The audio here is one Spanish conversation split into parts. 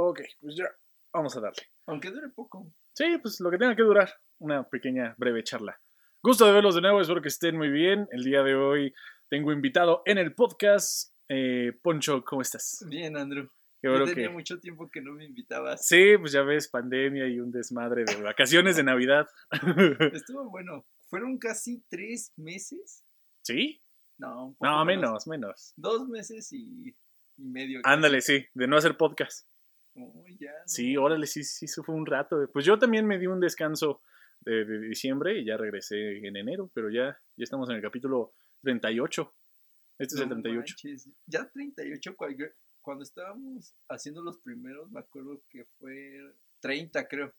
Ok, pues ya, vamos a darle. Aunque dure poco. Sí, pues lo que tenga que durar, una pequeña, breve charla. Gusto de verlos de nuevo, espero que estén muy bien. El día de hoy tengo invitado en el podcast. Eh, Poncho, ¿cómo estás? Bien, Andrew. Qué Yo tenía que... mucho tiempo que no me invitabas. Sí, pues ya ves, pandemia y un desmadre de vacaciones de Navidad. Estuvo bueno. Fueron casi tres meses. ¿Sí? No, un poco No, menos, menos. Dos meses y, y medio. casi. Ándale, sí, de no hacer podcast. Uy, ya, no. Sí, órale, sí, sí, eso fue un rato. Pues yo también me di un descanso de, de diciembre y ya regresé en enero, pero ya, ya estamos en el capítulo 38. Este es el No 38. manches, Ya 38, cual- cuando estábamos haciendo los primeros, me acuerdo que fue 30, creo.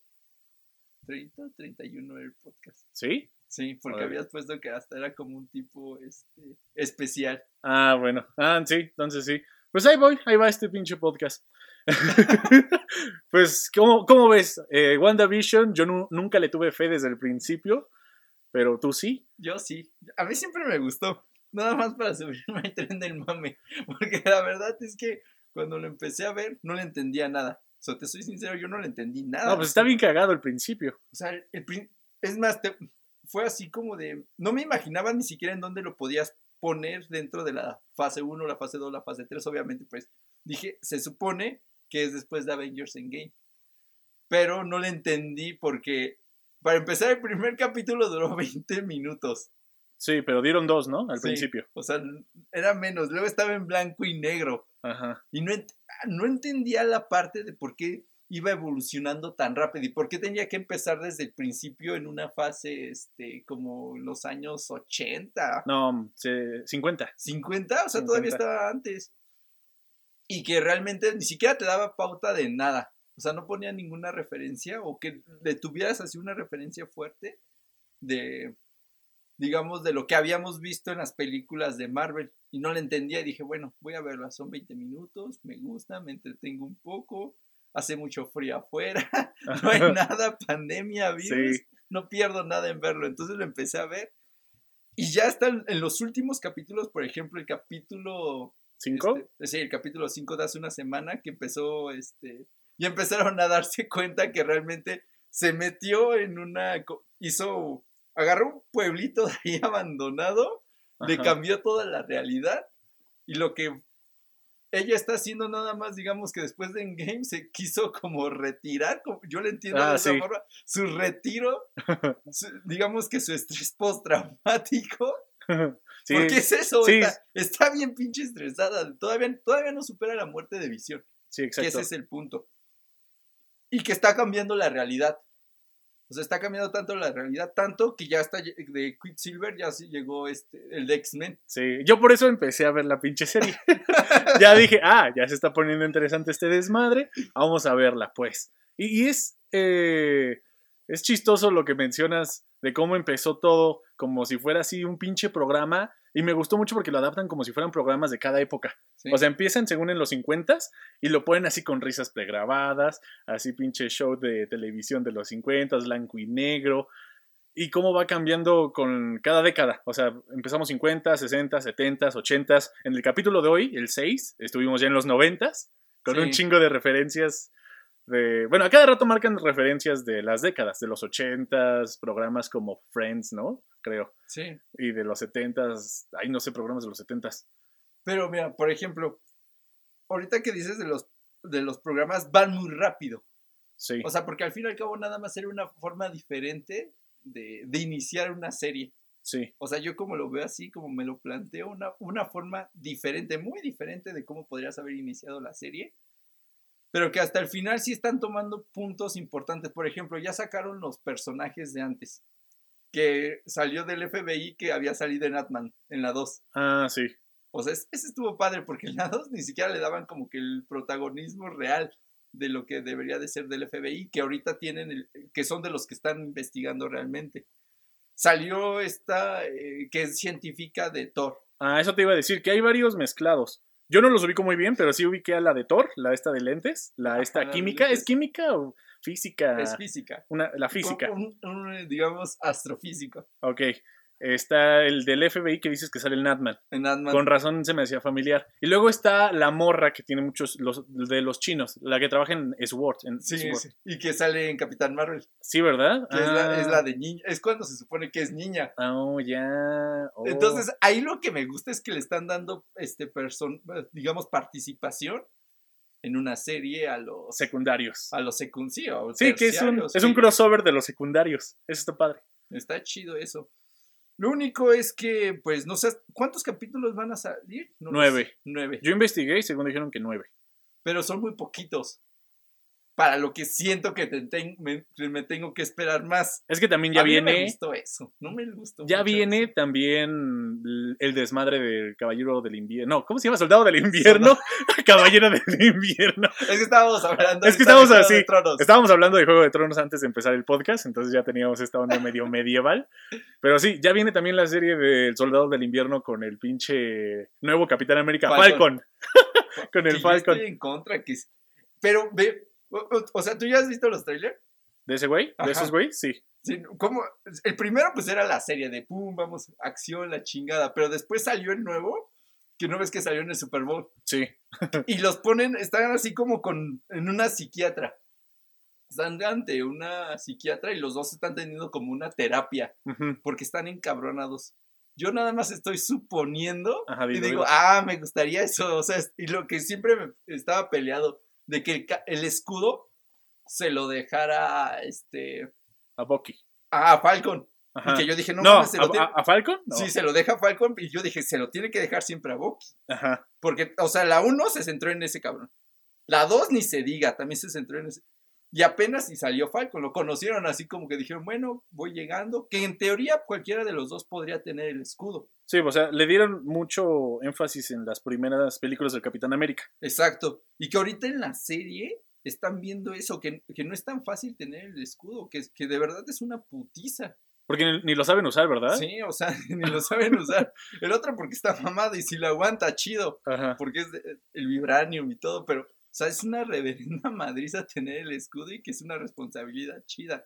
30 o 31 el podcast. ¿Sí? Sí, porque habías puesto que hasta era como un tipo este especial. Ah, bueno. Ah, sí, entonces sí. Pues ahí voy, ahí va este pinche podcast. pues, ¿cómo, cómo ves? Eh, WandaVision, yo nu- nunca le tuve fe desde el principio, pero tú sí. Yo sí. A mí siempre me gustó. Nada más para subirme al tren del mame. Porque la verdad es que cuando lo empecé a ver, no le entendía nada. O sea, te soy sincero, yo no le entendí nada. No, pues está bien cagado el principio. O sea, el- el prin- es más, te- fue así como de. No me imaginaba ni siquiera en dónde lo podías poner dentro de la fase 1, la fase 2, la fase 3. Obviamente, pues dije, se supone que es después de Avengers Endgame. Pero no le entendí porque, para empezar, el primer capítulo duró 20 minutos. Sí, pero dieron dos, ¿no? Al Sí. principio. O sea, era menos. Luego estaba en blanco y negro. Ajá. Y no, ent- no entendía la parte de por qué iba evolucionando tan rápido y por qué tenía que empezar desde el principio en una fase este, como los años 80, No, se- 50. 50, o sea, todavía 50. estaba antes. Y que realmente ni siquiera te daba pauta de nada. O sea, no ponía ninguna referencia o que le tuvieras así una referencia fuerte de, digamos, de lo que habíamos visto en las películas de Marvel. Y no le entendía y dije, bueno, voy a verla, son 20 minutos, me gusta, me entretengo un poco, hace mucho frío afuera, no hay nada, pandemia, virus, Sí. no pierdo nada en verlo. Entonces lo empecé a ver. Y ya están en los últimos capítulos, por ejemplo, el capítulo ¿Cinco? este, sí, el capítulo 5 de hace una semana que empezó, este, y empezaron a darse cuenta que realmente se metió en una, hizo, agarró un pueblito de ahí abandonado, le Ajá. cambió toda la realidad, y lo que ella está haciendo nada más, digamos que después de Endgame se quiso como retirar, como, yo le entiendo Ah, de esa sí. forma, su retiro, su- digamos que su estrés postraumático, sí, ¿Por qué es eso? sí. Está, está bien pinche estresada. Todavía, todavía no supera la muerte de visión. sí, Que exacto. ese es el punto. Y que está cambiando la realidad. O sea, está cambiando tanto la realidad, tanto que ya está de Quicksilver, ya sí llegó este, el de X-Men. Sí, yo por eso empecé a ver la pinche serie. ya dije, ah, ya se está poniendo interesante este desmadre, vamos a verla, pues. Y, y es, eh, es chistoso lo que mencionas de cómo empezó todo como si fuera así un pinche programa. Y me gustó mucho porque lo adaptan como si fueran programas de cada época. Sí. O sea, empiezan según en los 50 y lo ponen así con risas pregrabadas, así pinche show de televisión de los 50, blanco y negro. Y cómo va cambiando con cada década. O sea, empezamos 50, 60, 70, 80. En el capítulo de hoy, el 6, estuvimos ya en los 90 con Sí. un chingo de referencias de... Bueno, a cada rato marcan referencias de las décadas, de los 80, programas como Friends, ¿no? Creo. sí. Y de los 70, ay, no sé, programas de los 70. Pero mira, por ejemplo, ahorita que dices de los, de los programas, van muy rápido. Sí. O sea, porque al fin y al cabo nada más era una forma diferente de, de iniciar una serie. sí. O sea, yo como lo veo así, como me lo planteo, una, una forma diferente, muy diferente de cómo podrías haber iniciado la serie. Pero que hasta el final sí están tomando puntos importantes. Por ejemplo, ya sacaron los personajes de antes. Que salió del FBI que había salido en Atman, en la 2. Ah, sí. O sea, es- ese estuvo padre porque en la 2 ni siquiera le daban como que el protagonismo real de lo que debería de ser del FBI, que ahorita tienen, el, que son de los que están investigando realmente. Salió esta, eh, que es científica de Thor. Ah, eso te iba a decir, que hay varios mezclados. Yo no los ubico muy bien, pero sí ubiqué a la de Thor, la esta de lentes, la esta Ajá, la de química. ¿Es química o física? Es física. Una, la física. Un, un, digamos, astrofísico. Ok. Está el del FBI que dices que sale el Natman. En Ant-Man. Con razón se me hacía familiar. Y luego está la morra que tiene muchos los, de los chinos, la que trabaja en Sword. En Sí, Sword. sí, y que sale en Capitán Marvel. Sí, ¿verdad? Que es, la, es Ah. la de niña. Es cuando se supone que es niña. Oh, ya. Oh. Entonces, ahí lo que me gusta es que le están dando, este, person, digamos, participación en una serie a los, secundarios. a los secundarios. Sí, que es un, es un crossover de los secundarios. Eso está padre. Está chido eso. Lo único es que, pues, no sé, ¿cuántos capítulos van a salir? No Nueve. sé. Nueve. Yo investigué y según dijeron que nueve. Pero son muy poquitos. Para lo que siento que te ten- me, me tengo que esperar más. Es que también ya a mí no me viene. gustó eso. No me gustó. Ya viene eso. también el desmadre del Caballero del Invierno. No, ¿cómo se llama? Soldado del Invierno. Caballero del Invierno. Es que estábamos hablando. Es que Juego así, de Tronos. Estábamos hablando de Juego de Tronos antes de empezar el podcast, entonces ya teníamos esta onda medio medieval. Pero sí, ya viene también la serie del Soldado del Invierno con el pinche nuevo Capitán América, Falcon. Falcon. con Que el yo Falcon. estoy en contra. Que... Pero, ve, o, sea, ¿tú ya has visto los trailers? ¿De ese güey? ¿De Ajá. esos güey? Sí. Sí, ¿cómo? El primero pues era la serie de pum, vamos, acción, la chingada, pero después salió el nuevo, que no ves que salió en el Super Bowl, Sí. y los ponen, están así como con, en una psiquiatra, están ante una psiquiatra y los dos están teniendo como una terapia, porque están encabronados. Yo nada más estoy suponiendo Ajá, y digo, ah, me gustaría eso, o sea, y lo que siempre me estaba peleado, de que el, escudo se lo dejara, este, A Bucky. a Falcon. Ajá. Que yo dije, no, No, mames, se lo ¿a, tiene- a- a Falcon? No. Sí, se lo deja a Falcon y yo dije, se lo tiene que dejar siempre a Bucky. Ajá. Porque, o sea, la 1 se centró en ese cabrón. La 2 ni se diga, también se centró en ese. Y apenas si salió Falcon, lo conocieron así como que dijeron, bueno, voy llegando. Que en teoría cualquiera de los dos podría tener el escudo. Sí, o sea, le dieron mucho énfasis en las primeras películas del Capitán América. Exacto. Y que ahorita en la serie están viendo eso, que, que no es tan fácil tener el escudo, que, que de verdad es una putiza. Porque ni, ni lo saben usar, ¿verdad? Sí, o sea, ni lo saben usar. El otro porque está mamado y si lo aguanta, chido. Ajá. porque es de- el vibranium y todo, pero, o sea, es una reverenda madriza tener el escudo y que es una responsabilidad chida.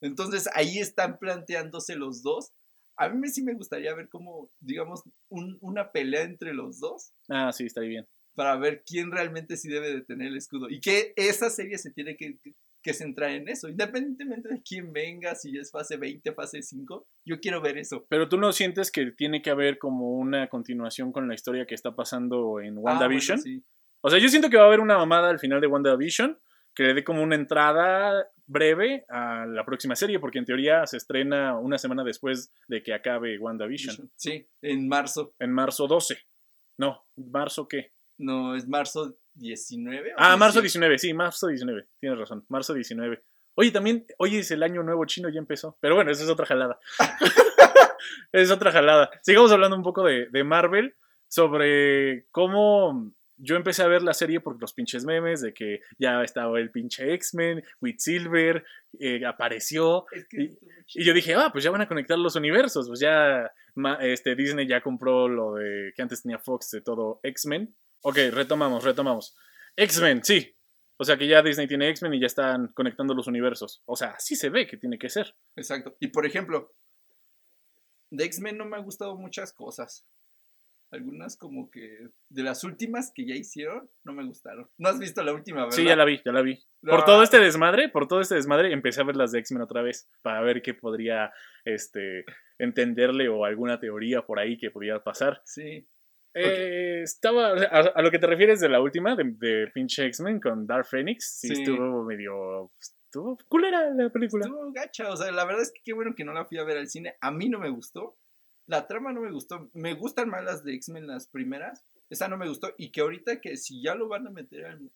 Entonces ahí están planteándose los dos. A mí sí me gustaría ver como, digamos, un- una pelea entre los dos Ah, sí, está bien. para ver quién realmente sí debe de tener el escudo. Y que esa serie se tiene que, que centrar en eso, independientemente de quién venga, si es fase 20, fase 5, yo quiero ver eso. Pero tú no sientes que tiene que haber como una continuación con la historia que está pasando en Ah, WandaVision. bueno, sí. O sea, yo siento que va a haber una mamada al final de WandaVision que le dé como una entrada breve a la próxima serie, porque en teoría se estrena una semana después de que acabe WandaVision, Sí, en marzo. en marzo 12. No, ¿marzo qué? No, es marzo 19. o Ah, marzo 18. 19, sí, marzo 19, tienes razón, marzo 19. Oye, también, hoy es el año nuevo chino, ya empezó. Pero bueno, esa es otra jalada. es otra jalada. Sigamos hablando un poco de, de Marvel, sobre cómo yo empecé a ver la serie por los pinches memes, de que ya estaba el pinche X-Men, Quicksilver, eh, apareció. Es que Y- yo dije, ah, pues ya van a conectar los universos. Pues ya ma- este, Disney ya compró lo de que antes tenía Fox de todo X-Men. Ok, retomamos, retomamos. X-Men, sí. O sea que ya Disney tiene X-Men y ya están conectando los universos. O sea, así se ve que tiene que ser. Exacto. Y por ejemplo, de X-Men no me han gustado muchas cosas. Algunas como que de las últimas que ya hicieron no me gustaron. ¿No has visto la última, verdad? Sí, ya la vi, ya la vi. Por todo este desmadre, por todo este desmadre, empecé a ver las de X-Men otra vez para ver qué podría este, entenderle o alguna teoría por ahí que podría pasar. Sí. Eh, estaba, a lo que te refieres de la última, de, de pinche X-Men con Dark Phoenix, sí, Sí. estuvo medio, estuvo culera la película. Estuvo gacha. O sea, la verdad es que qué bueno que no la fui a ver al cine. A mí no me gustó. La trama no me gustó. Me gustan más las de X-Men, las primeras. Esa no me gustó. Y que ahorita que si ya lo van a meter al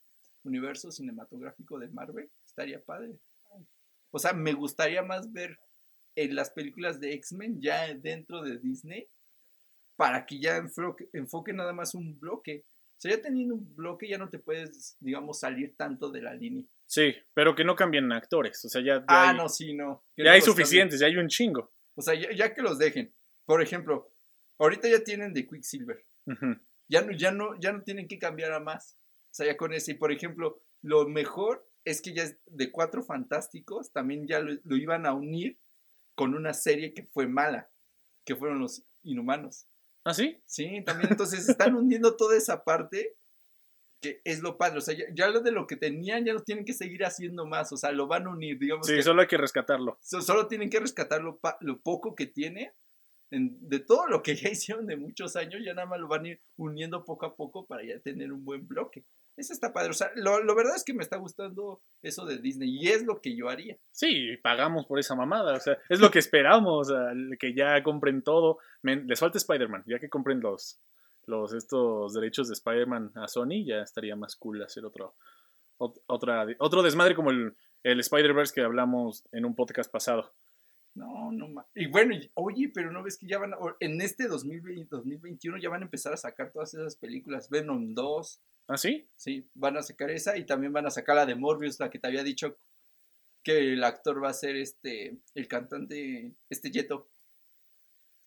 universo cinematográfico de Marvel, estaría padre. O sea, me gustaría más ver en las películas de X-Men ya dentro de Disney para que ya enfoque, enfoque nada más un bloque. O sea, ya teniendo un bloque ya no te puedes, digamos, salir tanto de la línea. Sí, pero que no cambien actores, o sea, ya, ya Ah, hay, no, sí, no. Que ya hay cambien. suficientes, ya hay un chingo. O sea, ya, ya que los dejen. Por ejemplo, ahorita ya tienen de Quicksilver. Ya no, ya no, ya no tienen que cambiar a más. O sea, ya con ese. Y por ejemplo, lo mejor es que ya es de cuatro fantásticos también ya lo, lo iban a unir con una serie que fue mala. que fueron los inhumanos. ¿Ah, sí? Sí, también entonces están hundiendo toda esa parte que es lo padre, o sea, ya, lo de lo que tenían ya lo tienen que seguir haciendo más, o sea, lo van a unir, digamos. Sí, solo hay que rescatarlo. solo tienen que rescatar lo, lo poco que tiene de todo lo que ya hicieron de muchos años, ya nada más lo van a ir uniendo poco a poco para ya tener un buen bloque. Eso está padre. O sea, lo, lo, verdad es que me está gustando eso de Disney y es lo que yo haría. Sí, pagamos por esa mamada. O sea, es lo que esperamos, que ya compren todo. les falta Spider-Man, ya que compren los, los estos derechos de Spider-Man a Sony, ya estaría más cool hacer otro, otra, otro desmadre como el, el Spider-Verse que hablamos en un podcast pasado. No, no más. Y bueno, oye, pero no ves que ya van, a, en este 2020, 2021 ya van a empezar a sacar todas esas películas. Venom 2. ¿Ah, sí? Sí, van a sacar esa y también van a sacar la de Morbius, la que te había dicho que el actor va a ser este, el cantante, este Yeto.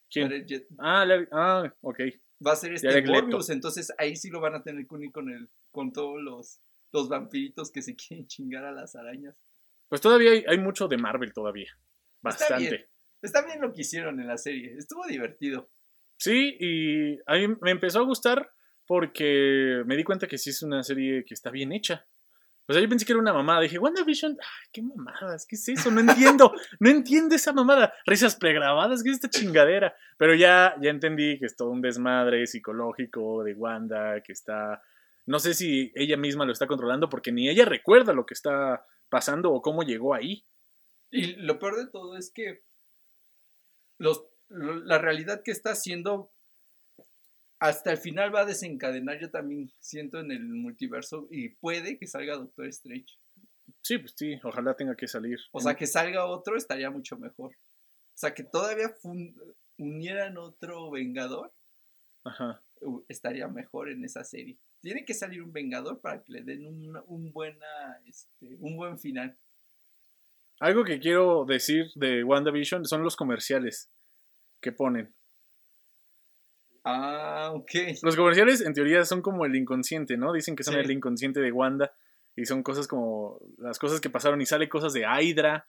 ¿Quién? Ah, ah, ok. Va a ser este Morbius, entonces ahí sí lo van a tener con, con, el, con todos los, los vampiritos que se quieren chingar a las arañas. Pues todavía hay mucho de Marvel todavía. Bastante. Está bien. lo que hicieron en la serie. Estuvo divertido. Sí, y a mí me empezó a gustar porque me di cuenta que sí es una serie que está bien hecha. O sea, yo pensé que era una mamada. Dije, WandaVision, ay, qué mamadas, ¿qué es eso? No entiendo, no entiendo esa mamada. Risas pregrabadas, ¿qué es esta chingadera? Pero ya, ya entendí que es todo un desmadre psicológico de Wanda, que está. No sé si ella misma lo está controlando porque ni ella recuerda lo que está pasando o cómo llegó ahí. Y lo peor de todo es que los, la realidad que está haciendo hasta el final va a desencadenar, yo también siento en el multiverso, y puede que salga Doctor Strange. Sí, pues sí, ojalá tenga que salir. O sea, que salga otro estaría mucho mejor. O sea, que todavía unieran otro Vengador. Ajá. Estaría mejor en esa serie. Tiene que salir un Vengador para que le den un, un, buena, este, un buen final. Algo que quiero decir de WandaVision son los comerciales que ponen. Ah, ok. Los comerciales en teoría son como el inconsciente, ¿no? Dicen que son el inconsciente de Wanda y son cosas como las cosas que pasaron y sale cosas de Hydra,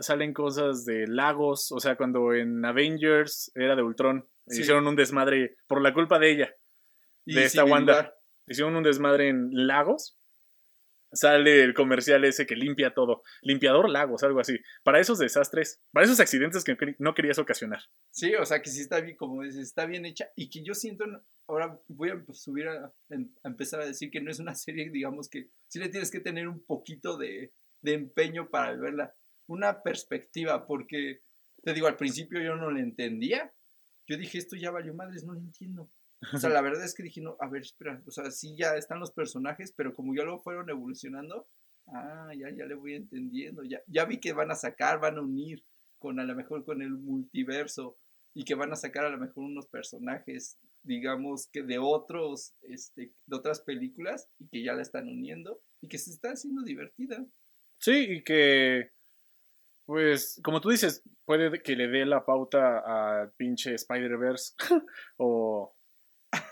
salen cosas de Lagos, o sea, cuando en Avengers era de Ultron, hicieron un desmadre por la culpa de ella, de esta Wanda. Hicieron un desmadre en Lagos sale el comercial ese que limpia todo. Limpiador lagos, algo así. Para esos desastres, para esos accidentes que no querías ocasionar. Sí, o sea que sí está bien, como dices, está bien hecha y que yo siento, ahora voy a subir a, empezar a decir que no es una serie, digamos que sí le tienes que tener un poquito de, de empeño para verla, una perspectiva, porque te digo, al principio yo no le entendía. Yo dije, esto ya valió madres, no lo entiendo. O sea, la verdad es que dije, no, a ver, espera, o sea, sí ya están los personajes, pero como ya lo fueron evolucionando, ah, ya, ya le voy entendiendo, ya, ya vi que van a sacar, van a unir con a lo mejor con el multiverso y que van a sacar a lo mejor unos personajes, digamos que de otros, este, de otras películas y que ya la están uniendo y que se está haciendo divertida. Sí, y que, pues, como tú dices, puede que le dé la pauta al pinche Spider-Verse o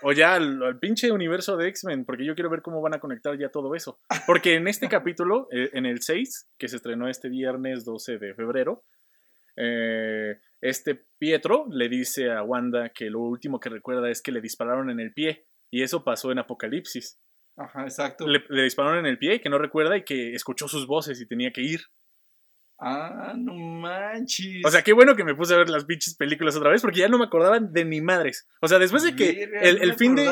o ya al, pinche universo de X-Men, porque yo quiero ver cómo van a conectar ya todo eso. Porque en este capítulo, eh, en el 6, que se estrenó este viernes 12 de febrero, eh, este Pietro le dice a Wanda que lo último que recuerda es que le dispararon en el pie. Y eso pasó en Apocalipsis. Ajá, exacto. Le, le dispararon en el pie, que no recuerda y que escuchó sus voces y tenía que ir. Ah, no manches. O sea, qué bueno que me puse a ver las pinches películas otra vez porque ya no me acordaban de ni madres. O sea, después de que el, fin de,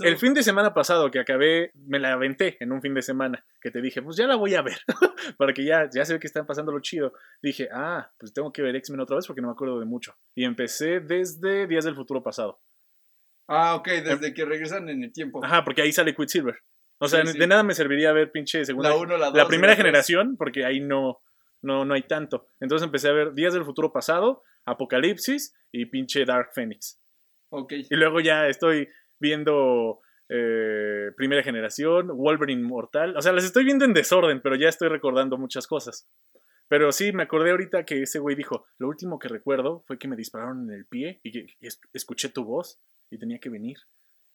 el fin de semana pasado que acabé, me la aventé en un fin de semana, que te dije, pues ya la voy a ver, para que ya, ya se ve que están pasando lo chido. Dije, ah, pues tengo que ver X-Men otra vez porque no me acuerdo de mucho. Y empecé desde Días del Futuro pasado. Ah, ok, desde em que regresan en el tiempo. Ajá, porque ahí sale Quicksilver. O sea, de nada me serviría ver pinche segunda. la primera generación, porque ahí no no, no hay tanto. Entonces empecé a ver Días del Futuro Pasado, Apocalipsis y pinche Dark Phoenix. Ok. Y luego ya estoy viendo eh, Primera Generación, Wolverine Mortal. O sea, las estoy viendo en desorden, pero ya estoy recordando muchas cosas. Pero sí, me acordé ahorita que ese güey dijo, lo último que recuerdo fue que me dispararon en el pie y que escuché tu voz y tenía que venir.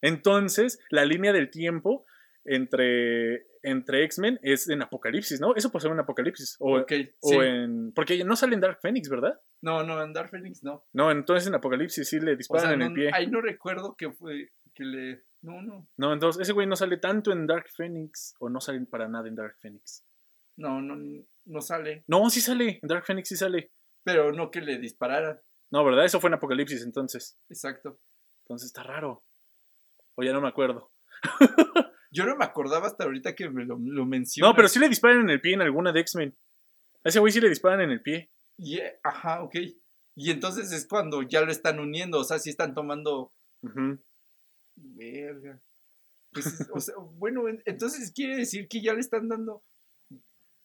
Entonces, la línea del tiempo entre, entre X-Men es en Apocalipsis, ¿no? Eso pasó en Apocalipsis. O, o sí. en. Porque no sale en Dark Phoenix, ¿verdad? No, no, en Dark Phoenix no. No, entonces en Apocalipsis sí le O disparan sea, en no, el pie. ahí no recuerdo que fue, que le... No, no, No, entonces ese güey no sale tanto en Dark Phoenix o no sale para nada en Dark Phoenix. no, no, no sale. No, sí sale, en Dark Phoenix sí sale. Pero no que le dispararan. No, ¿verdad? Eso fue en Apocalipsis entonces. Exacto. Entonces está raro. O ya no me acuerdo. Yo no me acordaba hasta ahorita que me lo, lo mencionas. No, pero sí le disparan en el pie en alguna de X-Men. A ese güey sí le disparan en el pie. Y, eh, ajá, ok. Y entonces es cuando ya lo están uniendo, o sea, sí están tomando... Ujú. Verga. Pues, es- o sea, bueno, en- entonces quiere decir que ya le están dando...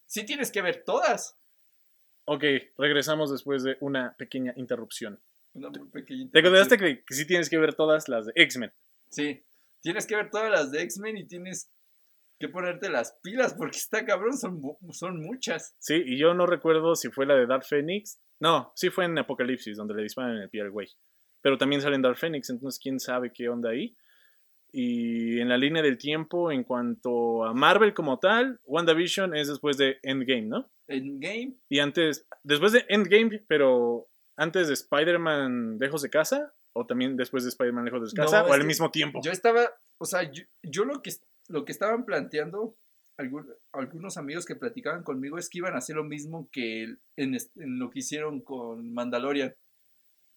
Sí tienes que ver todas. Ok, regresamos después de una pequeña interrupción. Una muy pequeñita. ¿Te acordaste que, que sí tienes que ver todas las de X-Men? Sí. Tienes que ver todas las de X-Men y tienes que ponerte las pilas porque está cabrón, son, son muchas. Sí, y yo no recuerdo si fue la de Dark Phoenix. No, sí fue en Apocalipsis, donde le disparan en el pie al güey. Pero también sale en Dark Phoenix, entonces quién sabe qué onda ahí. Y en la línea del tiempo, en cuanto a Marvel como tal, WandaVision es después de Endgame, ¿no? En Game, Y antes, después de Endgame, pero antes de Spider-Man lejos de casa, o también después de Spider-Man lejos de No, casa, o al mismo tiempo. yo estaba, o sea, yo, yo lo, que, lo que estaban planteando algún- algunos amigos que platicaban conmigo es que iban a hacer lo mismo que en, lo que hicieron con Mandalorian.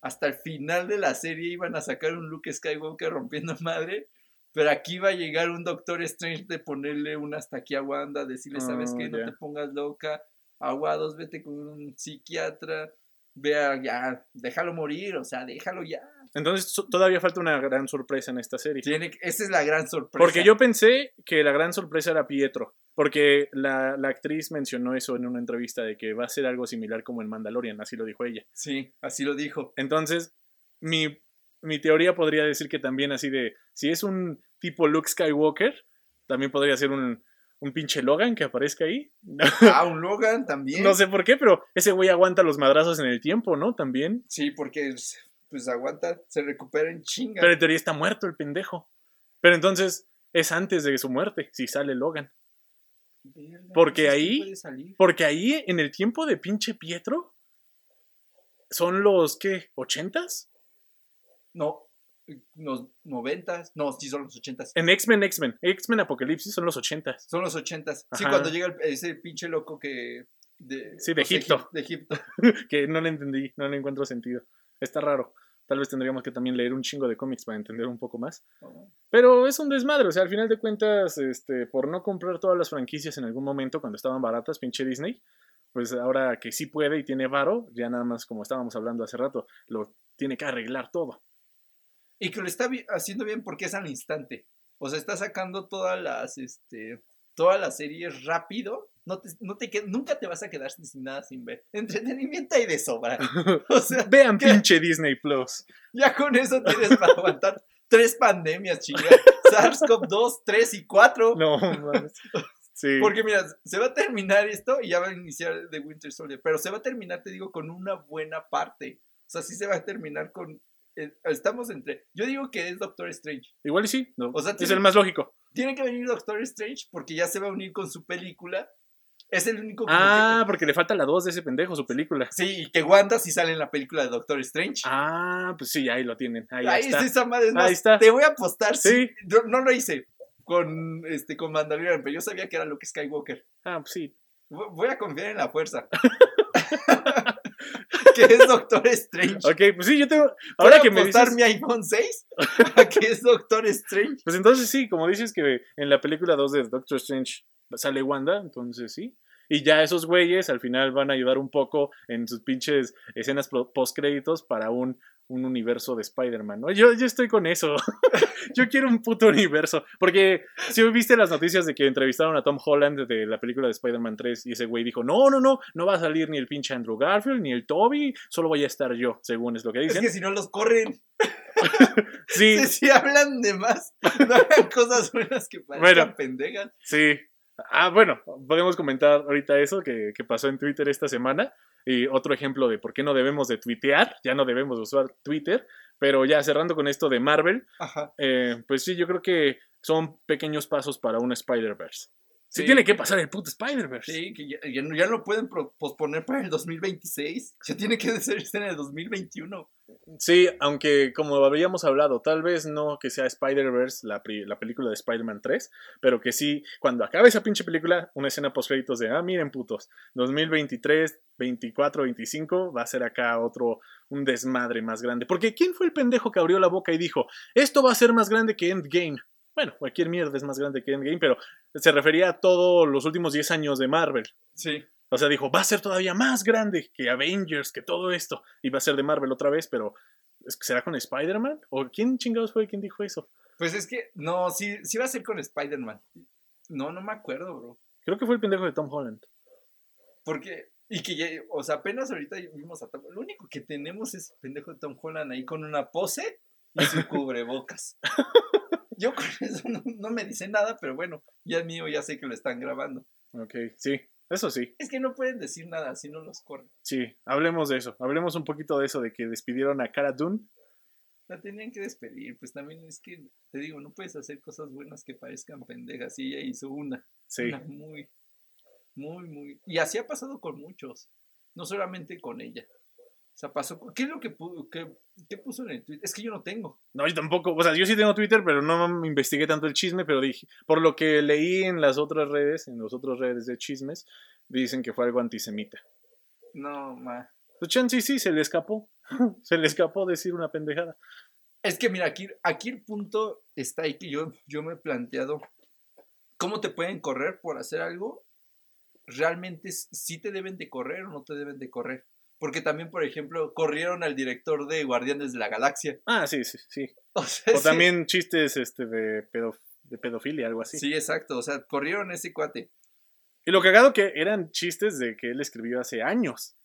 Hasta el final de la serie iban a sacar un Luke Skywalker rompiendo madre, pero aquí va a llegar un Doctor Strange de ponerle un hasta aquí a Wanda, decirle, ¿sabes Ah, qué? No te pongas loca, aguados, vete con un psiquiatra, vea, ya, déjalo morir, o sea, déjalo ya. Entonces todavía falta una gran sorpresa en esta serie. Tiene, esa es la gran sorpresa. Porque yo pensé que la gran sorpresa era Pietro. Porque la, la actriz mencionó eso en una entrevista de que va a ser algo similar como en Mandalorian, así lo dijo ella. Sí, así lo dijo. Entonces, mi, mi teoría podría decir que también así de, si es un tipo Luke Skywalker, también podría ser un, un pinche Logan que aparezca ahí. Ah, un Logan también. No sé por qué, pero ese güey aguanta los madrazos en el tiempo, ¿no? También. Sí, porque pues aguanta, se recupera en chinga. Pero en teoría está muerto el pendejo. Pero entonces es antes de su muerte, si sale Logan. Porque entonces, ¿quién ahí-? Porque ahí, en el tiempo de pinche Pietro, son los, ¿qué? ¿80s? No, los noventas, no, sí son los ochentas. En X-Men, X-Men. X-Men Apocalipsis son los 80s. Son los ochentas. Sí, Ajá. cuando llega el- ese pinche loco que... De, Sí, de Egipto. egip- De Egipto. que no le entendí, no le encuentro sentido. Está raro. Tal vez tendríamos que también leer un chingo de cómics para entender un poco más. Pero es un desmadre, o sea, al final de cuentas, este, por no comprar todas las franquicias en algún momento cuando estaban baratas, pinche Disney, pues ahora que sí puede y tiene varo, ya nada más como estábamos hablando hace rato, lo tiene que arreglar todo. Y que lo está haciendo bien porque es al instante. O sea, está sacando todas las, este, todas las series rápido. No te, no te nunca te vas a quedar sin nada sin ver. Entretenimiento hay de sobra. O sea, Vean pinche Disney Plus. ya con eso tienes para aguantar tres pandemias, chinga. SARS-CoV-2, 3 y 4. No, mames. Sí. Porque mira, se va a terminar esto y ya va a iniciar The Winter Soldier. Pero se va a terminar, te digo, con una buena parte. O sea, sí se va a terminar con. Eh, estamos entre. Yo digo que es Doctor Strange. Igual y sí, no, O sea, es el más lógico. Tiene que venir Doctor Strange porque ya se va a unir con su película. Es el único. Ah, porque le falta la 2 de ese pendejo, su película. que- sí, y que Wanda sí sale en la película de Doctor Strange. Ah, pues sí, ahí lo tienen. Ahí, Ahí está. está esa madre. Es Ahí está. Te voy a apostar. Sí. No lo hice con, este, con Mandalorian, pero yo sabía que era Luke Skywalker. Ah, pues sí. Vo- Voy a confiar en la fuerza. que es Doctor Strange. Ok, pues sí, yo tengo. Ahora que me dices. mi iPhone 6 a que es Doctor Strange. Pues entonces sí, como dices que en la película 2 de Doctor Strange sale Wanda, entonces sí. Y ya esos güeyes al final van a ayudar un poco en sus pinches escenas post créditos para un, un universo de Spider-Man, ¿no? Yo, yo estoy con eso. yo quiero un puto universo. Porque si viste las noticias de que entrevistaron a Tom Holland de la película de Spider-Man 3 y ese güey dijo, no, no, no, no va a salir ni el pinche Andrew Garfield ni el Toby, solo voy a estar yo, según es lo que Es dicen. que si no los corren, Sí, si, si hablan de más, no hagan cosas buenas que parezcan Bueno. pendejas. Sí. Ah, bueno, podemos comentar ahorita eso que, que pasó en Twitter esta semana. Y otro ejemplo de por qué no debemos de tuitear, ya no debemos de usar Twitter. Pero ya cerrando con esto de Marvel, Ajá. eh, pues sí, yo creo que son pequeños pasos para un Spider-Verse. Sí, tiene que pasar el puto Spider-Verse. Sí, que ya, ya no, ya no pueden posponer para el 2026. Ya tiene que ser en el 2021. Sí, aunque como habíamos hablado, tal vez no que sea Spider-Verse, la, la película de Spider-Man 3, pero que sí, cuando acabe esa pinche película, una escena post créditos de, ah, miren putos, 2023, 24, 25, va a ser acá otro, un desmadre más grande. Porque ¿quién fue el pendejo que abrió la boca y dijo, esto va a ser más grande que Endgame? Bueno, cualquier mierda es más grande que Endgame, pero se refería a todos los últimos 10 años de Marvel. Sí. O sea, dijo, va a ser todavía más grande que Avengers, que todo esto. Y va a ser de Marvel otra vez, pero ¿es- ¿será con Spider-Man? ¿O quién chingados fue quien dijo eso? Pues es que, no, sí, sí va a ser con Spider-Man. No, no me acuerdo, bro. Creo que fue el pendejo de Tom Holland. Porque, y que ya, o sea, apenas ahorita vimos a Tom Lo único que tenemos es el pendejo de Tom Holland ahí con una pose y su cubrebocas. Yo con eso no, no me dice nada, pero bueno, ya mío, ya sé que lo están grabando. Ok, sí, eso sí, Es que no pueden decir nada si no los corren. sí. Hablemos de eso. Hablemos un poquito de eso, de que despidieron a Cara Dune. La tenían que despedir, pues también es que, te digo, no puedes hacer cosas buenas que parezcan pendejas. Y ella hizo una, Sí, una muy, muy, muy... Y así ha pasado con muchos, no solamente con ella. O sea, pasó. ¿Qué es lo que, que, puso en el tweet? Es que yo no tengo. no, yo tampoco. O sea, yo sí tengo Twitter, pero no investigué tanto el chisme, pero dije, por lo que leí en las otras redes, en las otras redes de chismes, dicen que fue algo antisemita. No, ma. Pues chance sí, se le escapó. se le escapó decir una pendejada. Es que mira, aquí, aquí el punto está ahí que yo, yo me he planteado. ¿Cómo te pueden correr por hacer algo? ¿Realmente sí te deben de correr o no te deben de correr? Porque también, por ejemplo, corrieron al director de Guardianes de la Galaxia. Ah, sí, sí, sí. O, sea, O sí- también chistes este, de, pedo- de pedofilia, algo así. Sí, exacto. O sea, corrieron a ese cuate. Y lo cagado que eran chistes de que él escribió hace años.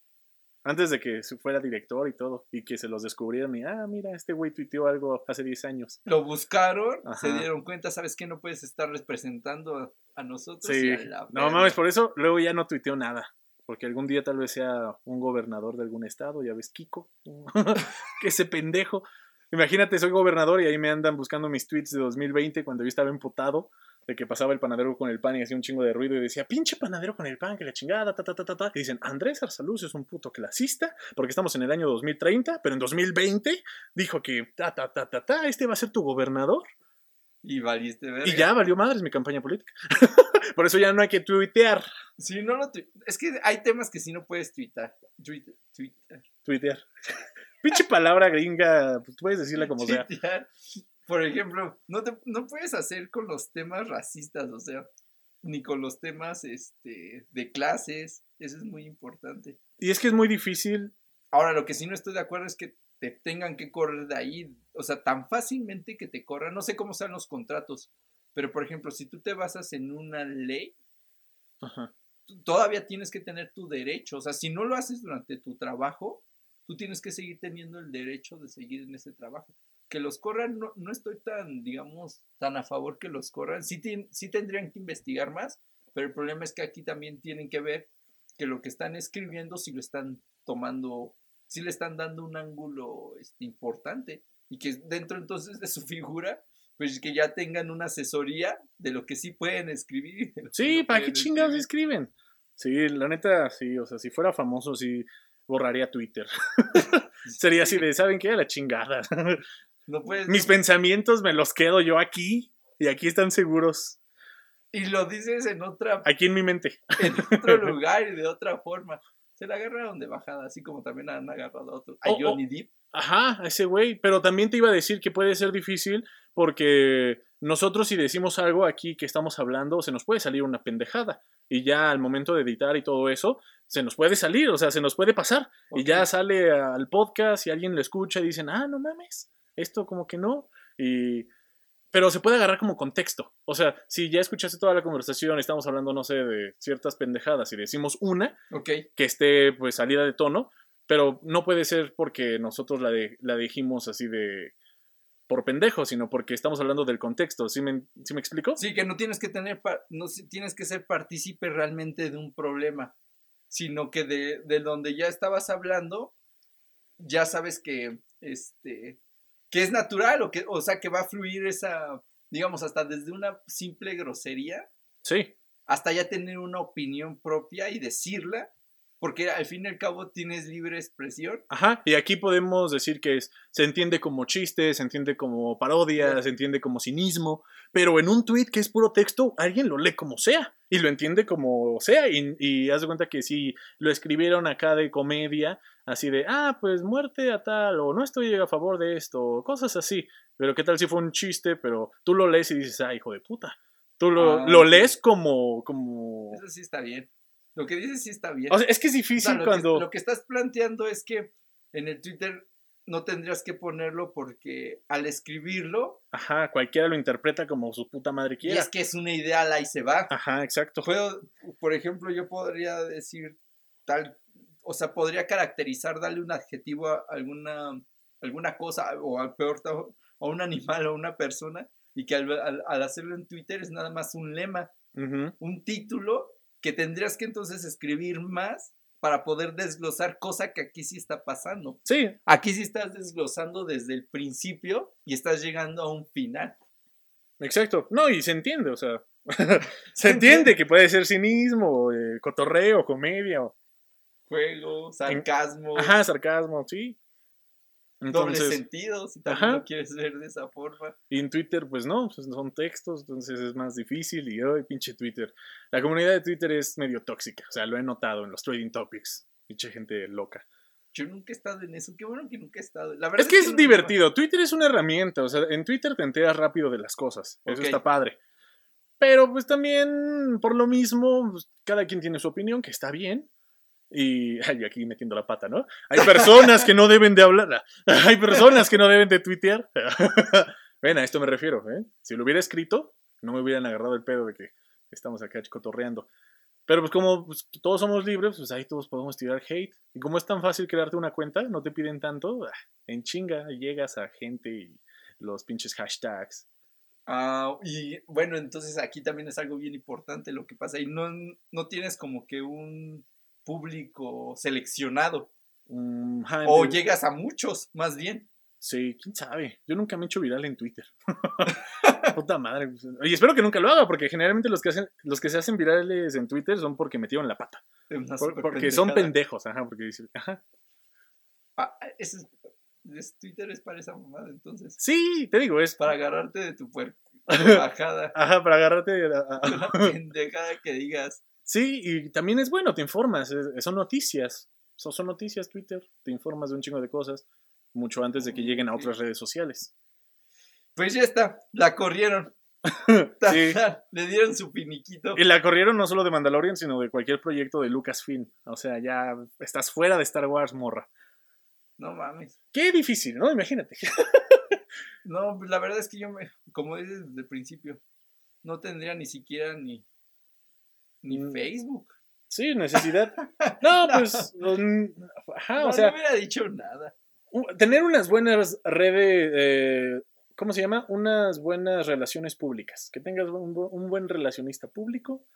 Antes de que fuera director y todo. Y que se los descubrieron y, ah, mira, este güey tuiteó algo hace 10 años. Lo buscaron, se dieron cuenta, ¿sabes qué? No puedes estar representando a, nosotros. Sí. y a la No mames, por eso luego ya no tuiteó nada. Porque algún día tal vez sea un gobernador de algún estado, ya ves, Kiko. que ese pendejo. Imagínate, soy gobernador y ahí me andan buscando mis tweets de 2020 cuando yo estaba emputado de que pasaba el panadero con el pan y hacía un chingo de ruido y decía, pinche panadero con el pan, que la chingada, ta, ta, ta, ta, ta. Y dicen, Andrés Arsaluz es un puto clasista porque estamos en el año 2030, pero en 2020 dijo que, ta, ta, ta, ta, ta, este va a ser tu gobernador. Y valiste verga. Y ya valió madres mi campaña política. Por eso ya no hay que tuitear. Sí, no lo tu- Es que hay temas que sí no puedes tuitar. Tuitear. Pinche palabra gringa, pues puedes decirla como sea. Tuitear. Por ejemplo, no, te, no puedes hacer con los temas racistas, o sea, ni con los temas este, de clases. Eso es muy importante. Y es que es muy difícil. Ahora, lo que sí no estoy de acuerdo es que te tengan que correr de ahí. O sea, tan fácilmente que te corran. No sé cómo sean los contratos. Pero, por ejemplo, si tú te basas en una ley, Ajá. todavía tienes que tener tu derecho. O sea, si no lo haces durante tu trabajo, tú tienes que seguir teniendo el derecho de seguir en ese trabajo. Que los corran, no, no estoy tan, digamos, tan a favor que los corran. Sí, sí tendrían que investigar más, pero el problema es que aquí también tienen que ver que lo que están escribiendo, si lo están tomando, si le están dando un ángulo este, importante. Y que dentro entonces de su figura, pues que ya tengan una asesoría de lo que sí pueden escribir. Sí, no ¿para qué chingados escriben? Sí, la neta, sí, o sea, si fuera famoso, sí borraría Twitter. Sería así de, ¿saben qué? La chingada. No puedes. Mis pensamientos me los quedo yo aquí y aquí están seguros, Y lo dices en otra, aquí en mi mente. en otro lugar y de otra forma. Se la agarraron de bajada, así como también han agarrado a otro. A Oh, oh. Johnny Depp. Ajá, a ese güey. Pero también te iba a decir que puede ser difícil porque nosotros si decimos algo aquí que estamos hablando, se nos puede salir una pendejada. Y ya al momento de editar y todo eso, se nos puede salir, o sea, se nos puede pasar. Y ya sale al podcast y alguien lo escucha y dicen, ah, no mames, esto como que no. Y... Pero se puede agarrar como contexto. O sea, si ya escuchaste toda la conversación, estamos hablando, no sé, de ciertas pendejadas y decimos una, Ok. que esté pues salida de tono, pero no puede ser porque nosotros la, de- la dijimos así de por pendejo, sino porque estamos hablando del contexto. ¿Sí me, sí me explico? Sí, que no tienes que tener, no tienes que ser partícipe realmente de un problema, sino que de, de donde ya estabas hablando, ya sabes que, este, que es natural, o que, o sea, que va a fluir esa, digamos, hasta desde una simple grosería Sí, hasta ya tener una opinión propia y decirla, porque al fin y al cabo tienes libre expresión. Ajá, y aquí podemos decir que es, se entiende como chiste, se entiende como parodia, se entiende como cinismo, pero en un tweet que es puro texto, alguien lo lee como sea y lo entiende como sea y, y haz de cuenta que si lo escribieron acá de comedia, así de, ah, pues muerte a tal, o no estoy a favor de esto, cosas así, pero qué tal si fue un chiste, pero tú lo lees y dices, ah, hijo de puta. Tú lo, Ah, lo lees como, como... Eso sí está bien. Lo que dices sí está bien. O sea, es que es difícil lo, cuando... que, lo que estás planteando es que en el Twitter no tendrías que ponerlo porque al escribirlo, Ajá, cualquiera lo interpreta como su puta madre y quiera. es que es una idea, ahí se va. Ajá, exacto. Puedo, por ejemplo, yo podría decir tal, o sea, podría caracterizar, darle un adjetivo a alguna, alguna cosa, o al peor, a un animal o a una persona, y que al, al- al hacerlo en Twitter es nada más un lema, un título que tendrías que entonces escribir más para poder desglosar, cosa que aquí sí está pasando. Sí, Aquí sí estás desglosando desde el principio y estás llegando a un final. exacto. No, y se entiende, o sea. se entiende que puede ser cinismo, eh, cotorreo, comedia. o- Juego, sarcasmo, Ajá, sarcasmo, sí. Doble Entonces, sentido, si también Ajá. lo quieres ver de esa forma. y en Twitter, pues no, pues son textos, entonces es más difícil. Y hoy, pinche Twitter. La comunidad de Twitter es medio tóxica, o sea, lo he notado en los trading topics. Pinche gente loca. Yo nunca he estado en eso, qué bueno que nunca he estado. La verdad Es que es no- divertido. Twitter es una herramienta. O sea, en Twitter te enteras rápido de las cosas. Eso Ok. está padre. Pero pues también, por lo mismo, pues, cada quien tiene su opinión, que está bien. Y aquí metiendo la pata, ¿no? Hay personas que no deben de hablar. Hay personas que no deben de tuitear. Ven, a esto me refiero. ¿eh? Si lo hubiera escrito, no me hubieran agarrado el pedo de que estamos acá cotorreando. Pero pues como pues, todos somos libres, pues ahí todos podemos tirar hate. Y como es tan fácil crearte una cuenta, no te piden tanto, ah, en chinga llegas a gente y los pinches hashtags. Ah, y bueno, entonces aquí también es algo bien importante lo que pasa. Y no, no tienes como que un público seleccionado. Mm, ajá, O llegas a muchos, más bien. Sí, quién sabe. Yo nunca me he hecho viral en Twitter. Puta madre. pues, Y espero que nunca lo haga, porque generalmente los que hacen, los que se hacen virales en Twitter son porque metieron la pata. de Por- porque son pendejos, ajá, porque dicen, ajá. Ah, ese es, es- Twitter es para esa mamada, entonces. Sí, te digo, es Para agarrarte de tu puer- bajada. Ajá, para agarrarte. a- a- Una pendejada que digas. Sí, y también es bueno, te informas, son noticias. Son, son noticias Twitter, te informas de un chingo de cosas mucho antes de que lleguen a otras redes sociales. Pues ya está, la corrieron. Sí. Le dieron su finiquito. Y la corrieron no solo de Mandalorian, sino de cualquier proyecto de Lucasfilm. O sea, ya estás fuera de Star Wars, morra. No mames. Qué difícil, ¿no? Imagínate. No, pues la verdad es que yo me, como dices desde el principio, no tendría ni siquiera ni, ni Mm. Facebook. Sí, necesidad. No, No. pues. mm, Ajá, no, o sea, no hubiera dicho nada. tener unas buenas redes. eh, ¿Cómo se llama? Unas buenas relaciones públicas. Que tengas un, un buen relacionista público